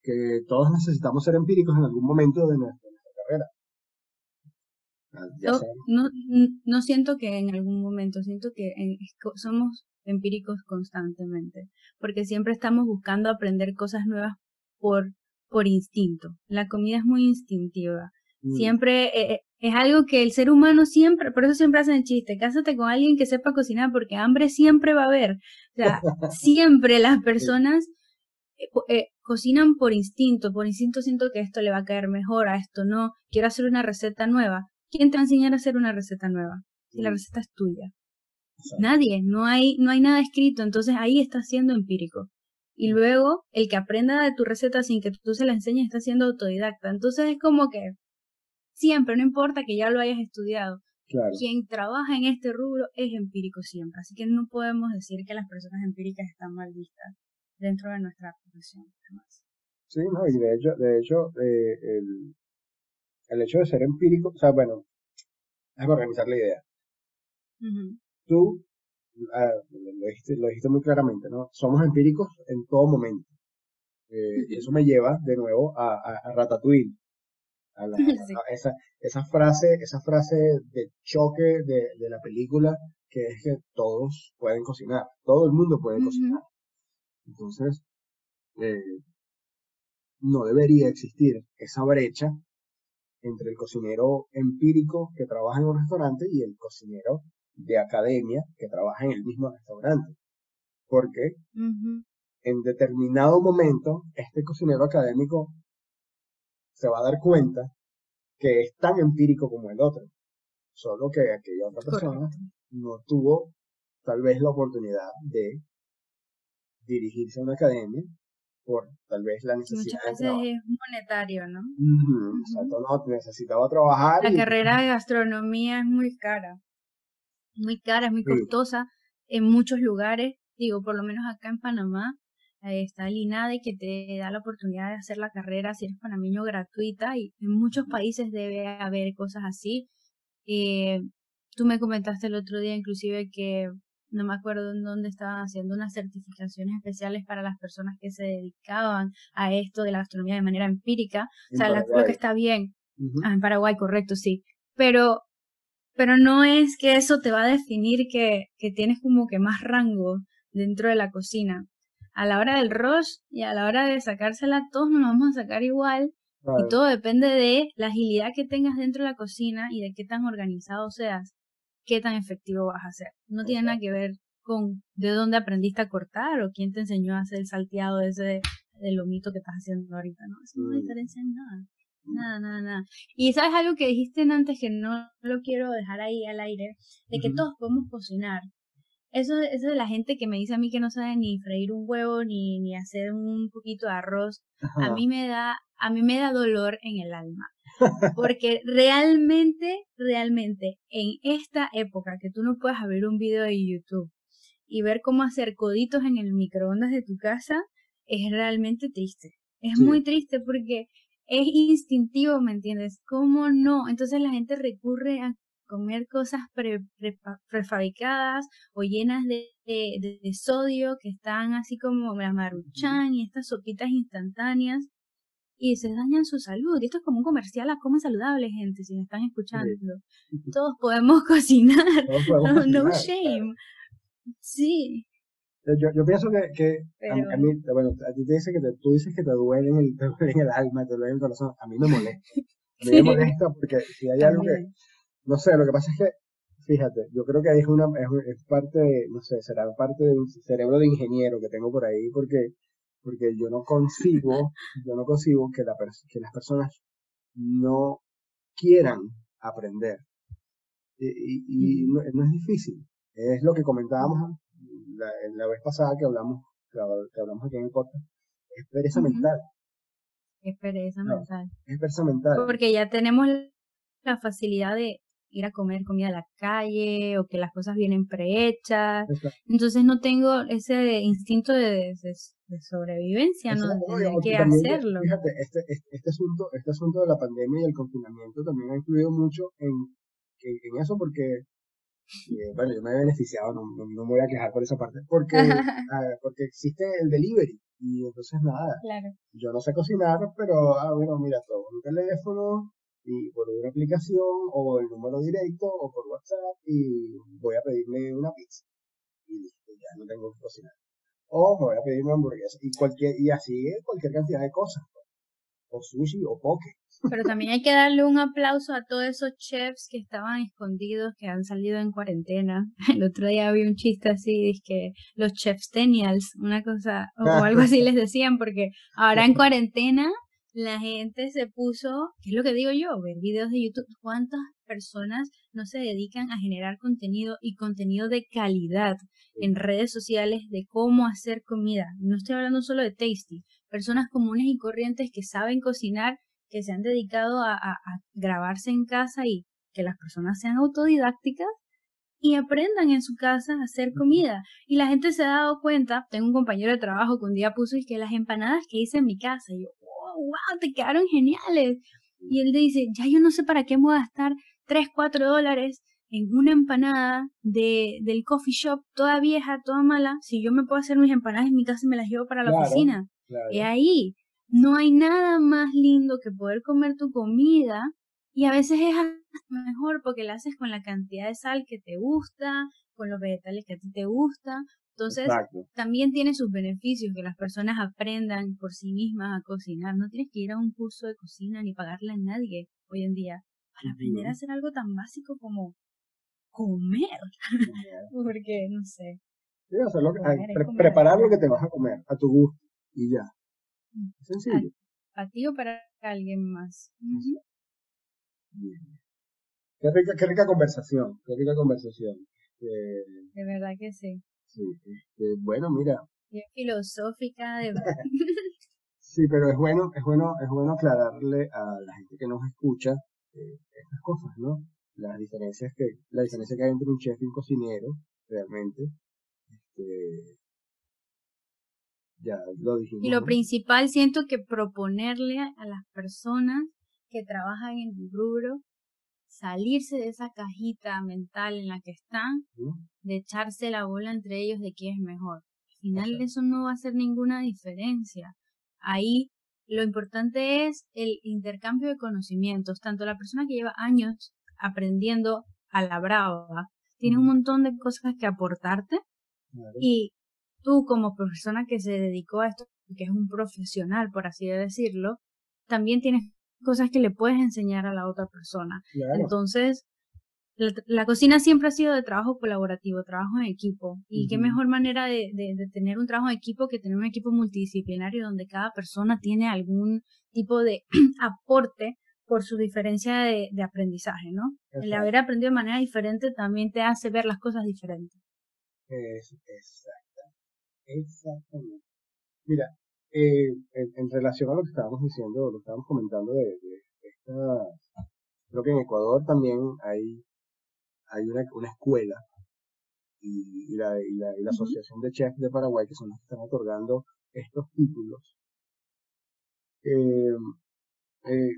Que todos necesitamos ser empíricos en algún momento de nuestra, carrera. Ah, no, no, siento que en algún momento, siento que somos empíricos constantemente, porque siempre estamos buscando aprender cosas nuevas por, por instinto. La comida es muy instintiva. Mm. Siempre eh, es algo que el ser humano siempre, por eso siempre hacen el chiste, cásate con alguien que sepa cocinar porque hambre siempre va a haber. O sea, (laughs) siempre las personas eh, eh, cocinan por instinto, por instinto siento que esto le va a caer mejor, a esto no, quiero hacer una receta nueva. ¿Quién te va a enseñar a hacer una receta nueva? Si la receta es tuya. Nadie, no hay, no hay nada escrito, entonces ahí está siendo empírico. Y mm. luego, el que aprenda de tu receta sin que tú se la enseñes está siendo autodidacta. Entonces es como que siempre, no importa que ya lo hayas estudiado. Quien trabaja en este rubro es empírico siempre, así que no podemos decir que las personas empíricas están mal vistas dentro de nuestra profesión. Además. Sí, no, y de hecho, de hecho eh, el, el hecho de ser empírico, o sea, bueno, déjame organizar la idea. Tú, ah, lo, dijiste, lo dijiste muy claramente, ¿no? Somos empíricos en todo momento. Eh, y eso me lleva de nuevo a, a, a Ratatouille. (laughs) esa, esa frase, esa frase de choque de, de, la película que es que todos pueden cocinar, todo el mundo puede cocinar. Entonces, eh, no debería existir esa brecha entre el cocinero empírico que trabaja en un restaurante y el cocinero de academia que trabaja en el mismo restaurante. Porque en determinado momento este cocinero académico se va a dar cuenta que es tan empírico como el otro, solo que aquella otra persona no tuvo tal vez la oportunidad de dirigirse a una academia por tal vez la necesidad. Muchas veces es monetario, ¿no? Exacto, no, necesitaba trabajar. La carrera de gastronomía es muy cara, muy cara, es muy costosa en muchos lugares, digo, por lo menos acá en Panamá, está el INADE que te da la oportunidad de hacer la carrera si eres panameño gratuita y en muchos países debe haber cosas así. Eh, tú me comentaste el otro día inclusive que no me acuerdo en dónde estaban haciendo unas certificaciones especiales para las personas que se dedicaban a esto de la gastronomía de manera empírica. o sea, creo que está bien. ah, en Paraguay, correcto, sí. Pero, pero no es que eso te va a definir que, que tienes como que más rango dentro de la cocina a la hora del rush y a la hora de sacársela, todos nos vamos a sacar igual. Y todo depende de la agilidad que tengas dentro de la cocina y de qué tan organizado seas, qué tan efectivo vas a ser. No tiene nada que ver con de dónde aprendiste a cortar o quién te enseñó a hacer el salteado ese de, lomito que estás haciendo ahorita, ¿no? Eso no diferencia en nada. Mm. Nada, nada, nada. Y sabes algo que dijiste antes que no lo quiero dejar ahí al aire, de que todos podemos cocinar, eso, eso de la gente que me dice a mí que no sabe ni freír un huevo ni, ni hacer un poquito de arroz, a mí me da, a mí me da dolor en el alma. Porque realmente, realmente, en esta época que tú no puedes abrir un video de YouTube y ver cómo hacer coditos en el microondas de tu casa, es realmente triste. Es muy triste porque es instintivo, ¿me entiendes? ¿Cómo no? Entonces la gente recurre a comer cosas prefabricadas o llenas de, de, sodio que están así como la maruchan y estas sopitas instantáneas y se dañan su salud. Y esto es como un comercial a comer saludable, gente, si me están escuchando. (laughs) Todos podemos (laughs) cocinar. no, shame. Sí. Yo, yo pienso que, que a, mí, bueno, a ti te dice que tú dices que te duele el, (laughs) te duele el alma, te duele el corazón. A mí me molesta. A mí me molesta porque si hay algo que, no sé, lo que pasa es que, fíjate, yo creo que es una, es, parte de, no sé, será parte de un cerebro de ingeniero que tengo por ahí, porque, porque yo no consigo, yo no consigo que, la, que las personas no quieran aprender. Y, y, no, es difícil. Es lo que comentábamos la, la vez pasada que hablamos, que, hablamos aquí en el podcast. Es pereza mental. Es pereza mental. Es pereza mental. Porque ya tenemos la facilidad de ir a comer comida a la calle o que las cosas vienen prehechas. Entonces no tengo ese instinto de, de, sobrevivencia, ¿no? De que hacerlo. Fíjate, este, este, este, asunto, este asunto de la pandemia y el confinamiento también ha influido mucho en, en, eso porque, eh, bueno, yo me he beneficiado, no, no, me voy a quejar por esa parte, porque, (laughs) ah, porque existe el delivery. Y entonces nada, claro. yo no sé cocinar, pero, ah, bueno, mira, todo un teléfono, y por una aplicación o el número directo o por WhatsApp y voy a pedirme una pizza y listo, ya no tengo que cocinar. O me voy a pedir una hamburguesa y cualquier y así cualquier cantidad de cosas. Pues. O sushi o poke. Pero también hay que darle un aplauso a todos esos chefs que estaban escondidos, que han salido en cuarentena. (laughs) El otro día había un chiste así, que los chefs tenials, una cosa, o algo así les decían, porque ahora en (laughs) cuarentena la gente se puso, ¿qué es lo que digo yo? Ver videos de YouTube. ¿Cuántas personas no se dedican a generar contenido y contenido de calidad en redes sociales de cómo hacer comida? No estoy hablando solo de Tasty. Personas comunes y corrientes que saben cocinar, que se han dedicado a, a grabarse en casa y que las personas sean autodidácticas y aprendan en su casa a hacer comida. Y la gente se ha dado cuenta, tengo un compañero de trabajo que un día puso y que las empanadas que hice en mi casa, y yo, wow, te quedaron geniales. Y él dice, ya yo no sé para qué me voy a gastar 3, 4 dólares en una empanada de, del coffee shop, toda vieja, toda mala, si yo me puedo hacer mis empanadas en mi casa y me las llevo para la oficina. Y ahí no hay nada más lindo que poder comer tu comida y a veces es mejor porque la haces con la cantidad de sal que te gusta, con los vegetales que a ti te gusta, entonces, también tiene sus beneficios que las personas aprendan por sí mismas a cocinar. No tienes que ir a un curso de cocina ni pagarle a nadie hoy en día para aprender a hacer algo tan básico como comer. (laughs) Porque, no sé. preparar lo que te vas a comer a tu gusto y ya. Mm. Sencillo. A, ti o para alguien más. Qué rica, qué rica conversación, qué rica conversación. de verdad que sí. Sí, este, bueno, mira. Bien filosófica de (laughs) Sí, pero es bueno, es bueno, es bueno aclararle a la gente que nos escucha eh, estas cosas, ¿no? Las diferencias que, la diferencia que hay entre un chef y un cocinero, realmente. Este, ya lo dijimos. Y lo principal siento que proponerle a las personas que trabajan en el rubro salirse de esa cajita mental en la que están, de echarse la bola entre ellos de quién es mejor. Al final eso no va a hacer ninguna diferencia. Ahí lo importante es el intercambio de conocimientos. Tanto la persona que lleva años aprendiendo a la brava tiene un montón de cosas que aportarte y tú como persona que se dedicó a esto, que es un profesional, por así decirlo, también tienes cosas que le puedes enseñar a la otra persona. Entonces, la, cocina siempre ha sido de trabajo colaborativo, trabajo en equipo. Y qué mejor manera de, de, tener un trabajo en equipo que tener un equipo multidisciplinario donde cada persona tiene algún tipo de (clears throat) aporte por su diferencia de, aprendizaje, ¿no? El haber aprendido de manera diferente también te hace ver las cosas diferentes. Es, exactamente. Mira, eh, en, relación a lo que estábamos diciendo, lo que estábamos comentando de, esta, creo que en Ecuador también hay, hay una, una escuela y, la, y, la, y la Asociación de Chefs de Paraguay, que son los que están otorgando estos títulos. Eh, eh,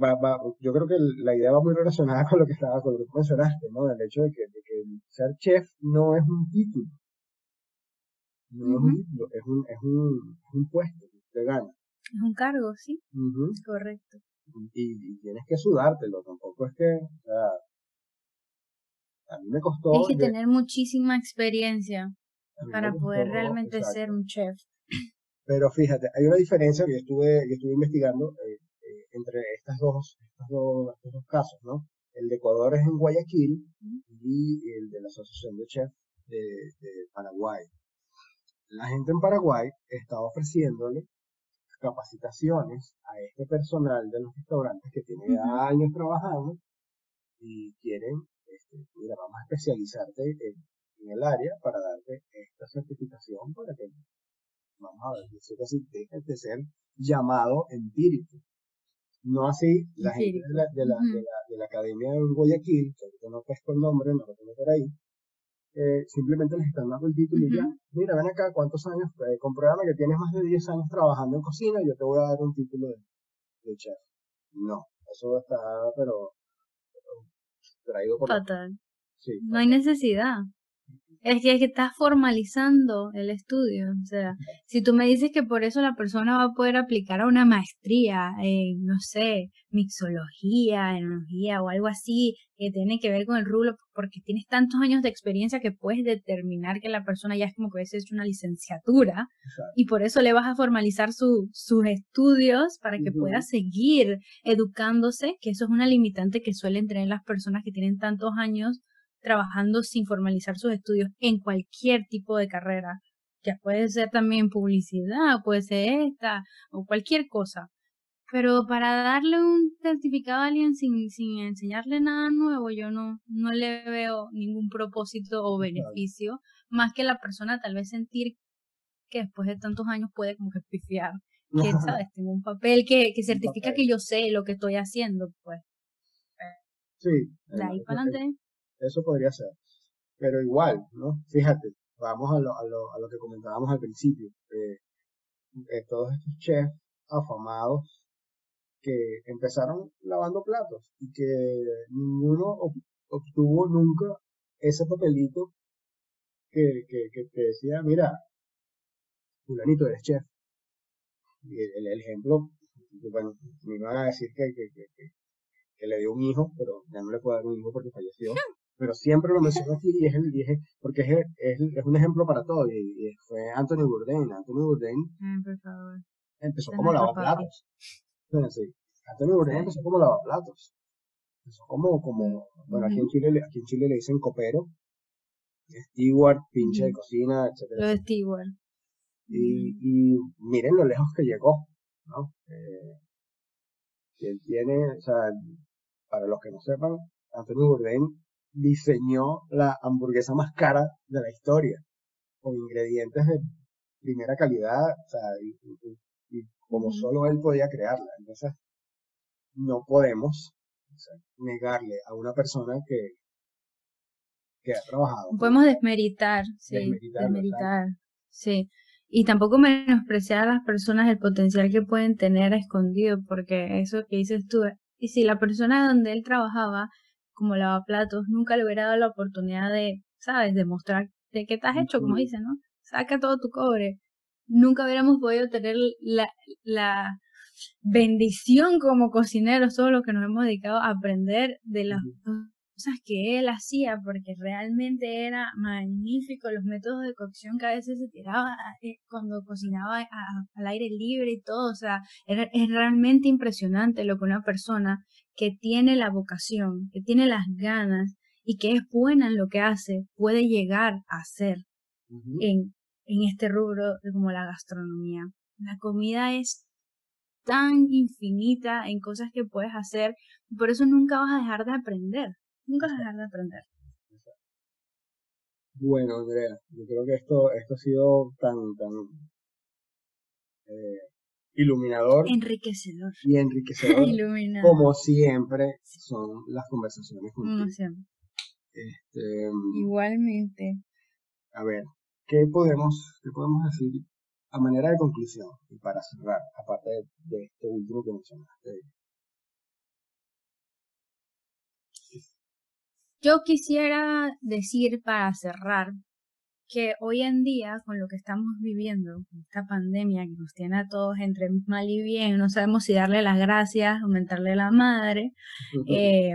va, va, yo creo que la idea va muy relacionada (laughs) con lo que estaba, con lo que tú mencionaste, ¿no? El hecho de que, de que ser chef no es un título, no es un es un, es un, es un puesto que gana. Es un cargo, sí. Correcto. Y, tienes que sudártelo, tampoco es que, o sea, a mí me costó. Hay que tener muchísima experiencia para poder realmente ser un chef. Pero fíjate, hay una diferencia que yo estuve, yo estuve investigando eh, eh, entre estas dos, estos dos, estos dos casos, ¿no? El de Ecuador es en Guayaquil y el de la Asociación de Chefs de, de Paraguay la gente en Paraguay está ofreciéndole capacitaciones a este personal de los restaurantes que tiene años trabajando y quieren, este, mira, vamos a especializarte en, el área para darte esta certificación para que, vamos a ver, así, dejes de ser llamado empírico. No así la gente de la, de, la, de, la, de la Academia de Guayaquil, que no pesco el nombre, no lo tengo por ahí, eh, simplemente les están dando el título y ya, mira, ven acá, ¿cuántos años? Eh, compruébame que tienes más de 10 años trabajando en cocina y yo te voy a dar un título de, de chef. No, eso está, pero, traído por... Fatal. Sí, no hay necesidad. Es que, es que estás formalizando el estudio. O sea, si tú me dices que por eso la persona va a poder aplicar a una maestría en, no sé, mixología, enología o algo así que tiene que ver con el rubro, porque tienes tantos años de experiencia que puedes determinar que la persona ya es como que hubiese hecho una licenciatura y por eso le vas a formalizar su, sus estudios para que pueda seguir educándose, que eso es una limitante que suelen tener las personas que tienen tantos años trabajando sin formalizar sus estudios en cualquier tipo de carrera. Ya puede ser también publicidad, puede ser esta o cualquier cosa. Pero para darle un certificado a alguien sin, sin enseñarle nada nuevo, yo no, no le veo ningún propósito o beneficio, más que la persona tal vez sentir que después de tantos años puede como que pifiar. (laughs) Que, ¿sabes? Tengo un papel que, que certifica que yo sé lo que estoy haciendo, pues. Sí. De ahí para adelante. Eso podría ser. Pero igual, ¿no? Fíjate, vamos a lo, a lo, a lo que comentábamos al principio. Eh, todos estos chefs afamados que empezaron lavando platos y que ninguno obtuvo nunca ese papelito que, que, que te decía, mira, fulanito eres chef. Y el, el ejemplo, bueno, me iban a decir que, que, que, que, le dio un hijo, pero ya no le puedo dar un hijo porque falleció (laughs) pero siempre lo menciono aquí y es el, y porque es, es, es, un ejemplo para todo, y, fue Anthony Bourdain. Anthony Bourdain ah, empezó como lavaplatos. Sí, Anthony Bourdain empezó como lavaplatos. Empezó como, como, bueno, aquí en Chile, aquí en Chile le dicen copero, steward, pinche de cocina, etcétera. Lo steward. Y, y miren lo lejos que llegó, ¿no? Eh, él tiene, o sea, para los que no sepan, Anthony Bourdain diseñó la hamburguesa más cara de la historia, con ingredientes de primera calidad, o sea, y, como solo él podía crearla. Entonces, no podemos negarle a una persona que, que ha trabajado. Podemos desmeritar, sí, desmeritar, sí. Y tampoco menospreciar a las personas el potencial que pueden tener escondido, porque eso que dices tú, y si la persona donde él trabajaba como lavaplatos, nunca le hubiera dado la oportunidad de, ¿sabes?, demostrar de qué estás hecho, como dicen, ¿no? Saca todo tu cobre. Nunca hubiéramos podido tener la, la bendición como cocineros, todo lo que nos hemos dedicado a aprender de las cosas que él hacía, porque realmente era magnífico los métodos de cocción que a veces se tiraba eh, cuando cocinaba al aire libre y todo, o sea, es realmente impresionante lo que una persona que tiene la vocación, que tiene las ganas y que es buena en lo que hace, puede llegar a ser en, en este rubro de como la gastronomía. La comida es tan infinita en cosas que puedes hacer, por eso nunca vas a dejar de aprender, nunca vas a dejar de aprender. Bueno, Andrea, yo creo que esto, esto ha sido tan, tan eh, iluminador. Enriquecedor. Y enriquecedor. (laughs) como siempre son las conversaciones Como siempre. Este, Igualmente. A ver, ¿qué podemos, ¿qué podemos decir a manera de conclusión y para cerrar, aparte de, de este último que mencionaste? Yo quisiera decir para cerrar que hoy en día, con lo que estamos viviendo, esta pandemia que nos tiene a todos entre mal y bien, no sabemos si darle las gracias, aumentarle la madre, eh,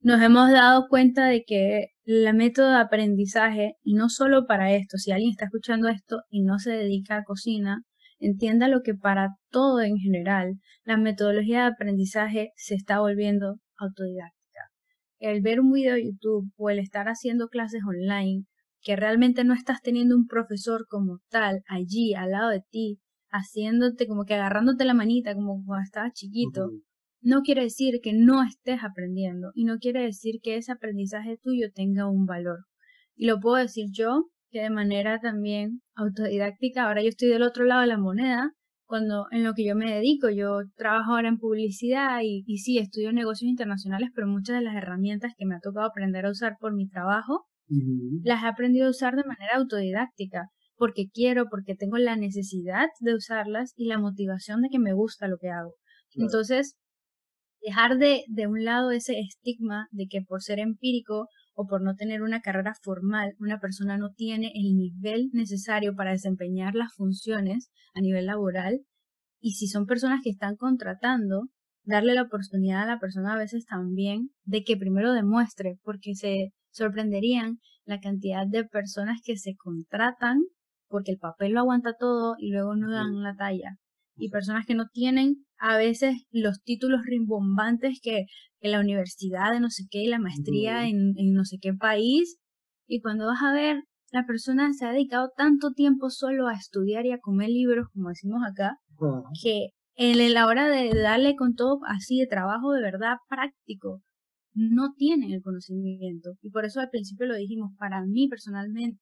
nos hemos dado cuenta de que el método de aprendizaje, y no solo para esto, si alguien está escuchando esto y no se dedica a cocina, entienda lo que para todo en general, la metodología de aprendizaje se está volviendo autodidáctica. El ver un video de YouTube o el estar haciendo clases online que realmente no estás teniendo un profesor como tal allí al lado de ti, haciéndote como que agarrándote la manita como cuando estabas chiquito, no quiere decir que no estés aprendiendo y no quiere decir que ese aprendizaje tuyo tenga un valor. Y lo puedo decir yo, que de manera también autodidáctica, ahora yo estoy del otro lado de la moneda cuando en lo que yo me dedico, yo trabajo ahora en publicidad y, y sí, estudio negocios internacionales, pero muchas de las herramientas que me ha tocado aprender a usar por mi trabajo, las he aprendido a usar de manera autodidáctica, porque quiero, porque tengo la necesidad de usarlas y la motivación de que me gusta lo que hago. Entonces, dejar de, de un lado ese estigma de que por ser empírico o por no tener una carrera formal, una persona no tiene el nivel necesario para desempeñar las funciones a nivel laboral. Y si son personas que están contratando, darle la oportunidad a la persona a veces también de que primero demuestre, porque se sorprenderían la cantidad de personas que se contratan porque el papel lo aguanta todo y luego no dan la talla. Y personas que no tienen a veces los títulos rimbombantes que, en la universidad de no sé qué y la maestría en, en no sé qué país. Y cuando vas a ver, la persona se ha dedicado tanto tiempo solo a estudiar y a comer libros, como decimos acá, que en la hora de darle con todo así de trabajo de verdad práctico, no tienen el conocimiento. Y por eso al principio lo dijimos, para mí personalmente,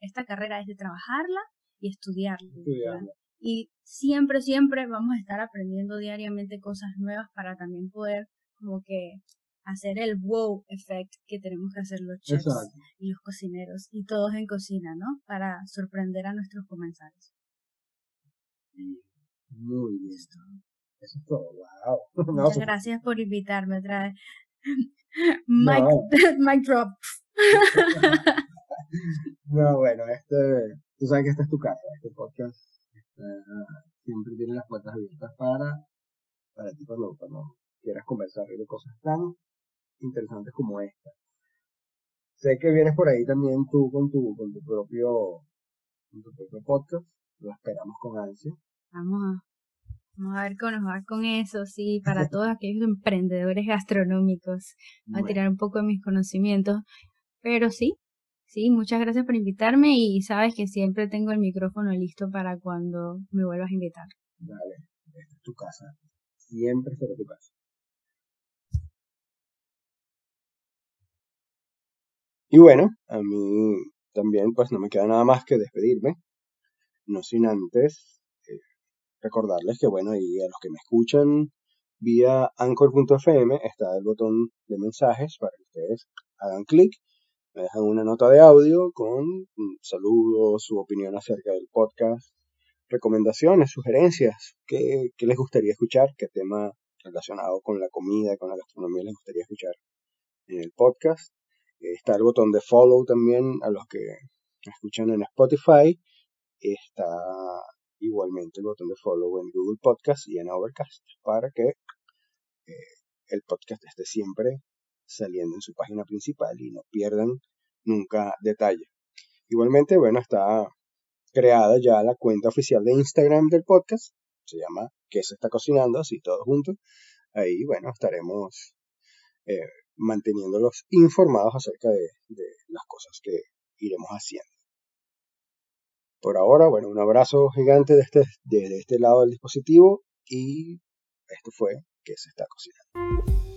esta carrera es de trabajarla y estudiarla. Y siempre, siempre vamos a estar aprendiendo diariamente cosas nuevas para también poder como que hacer el wow effect que tenemos que hacer los chefs y los cocineros y todos en cocina, ¿no? Para sorprender a nuestros comensales. Muy bien. Eso es todo. Wow. (laughs) Muchas gracias por invitarme otra vez. (laughs) Mic, (laughs) mic drop. no, bueno, este, tú sabes que esta es tu casa, este podcast siempre tiene las puertas abiertas para, para ti cuando, quieras conversar de cosas tan interesantes como esta. Sé que vienes por ahí también tú con tu, con tu propio, con tu propio podcast, lo esperamos con ansia. Vamos a, vamos a ver cómo nos va con eso, sí, para todos (laughs) aquellos emprendedores gastronómicos. Voy a tirar un poco de mis conocimientos, pero sí, Sí, muchas gracias por invitarme y sabes que siempre tengo el micrófono listo para cuando me vuelvas a invitar. Dale, esta es tu casa. Siempre será tu casa. Y bueno, a mí también pues no me queda nada más que despedirme, no sin antes eh, recordarles que bueno, y a los que me escuchan vía anchor.fm está el botón de mensajes para que ustedes hagan clic me dejan una nota de audio con saludos, su opinión acerca del podcast, recomendaciones, sugerencias, qué, les gustaría escuchar, qué tema relacionado con la comida, con la gastronomía les gustaría escuchar en el podcast. Está el botón de follow también a los que escuchan en Spotify. Está igualmente el botón de follow en Google Podcast y en Overcast para que eh, el podcast esté siempre saliendo en su página principal y no pierdan nunca detalle. Igualmente, bueno, está creada ya la cuenta oficial de Instagram del podcast. Se llama ¿Qué se está cocinando? Así todos juntos. Ahí, bueno, estaremos eh, manteniéndolos informados acerca de, las cosas que iremos haciendo. Por ahora, bueno, un abrazo gigante de este, de este lado del dispositivo y esto fue ¿Qué se está cocinando?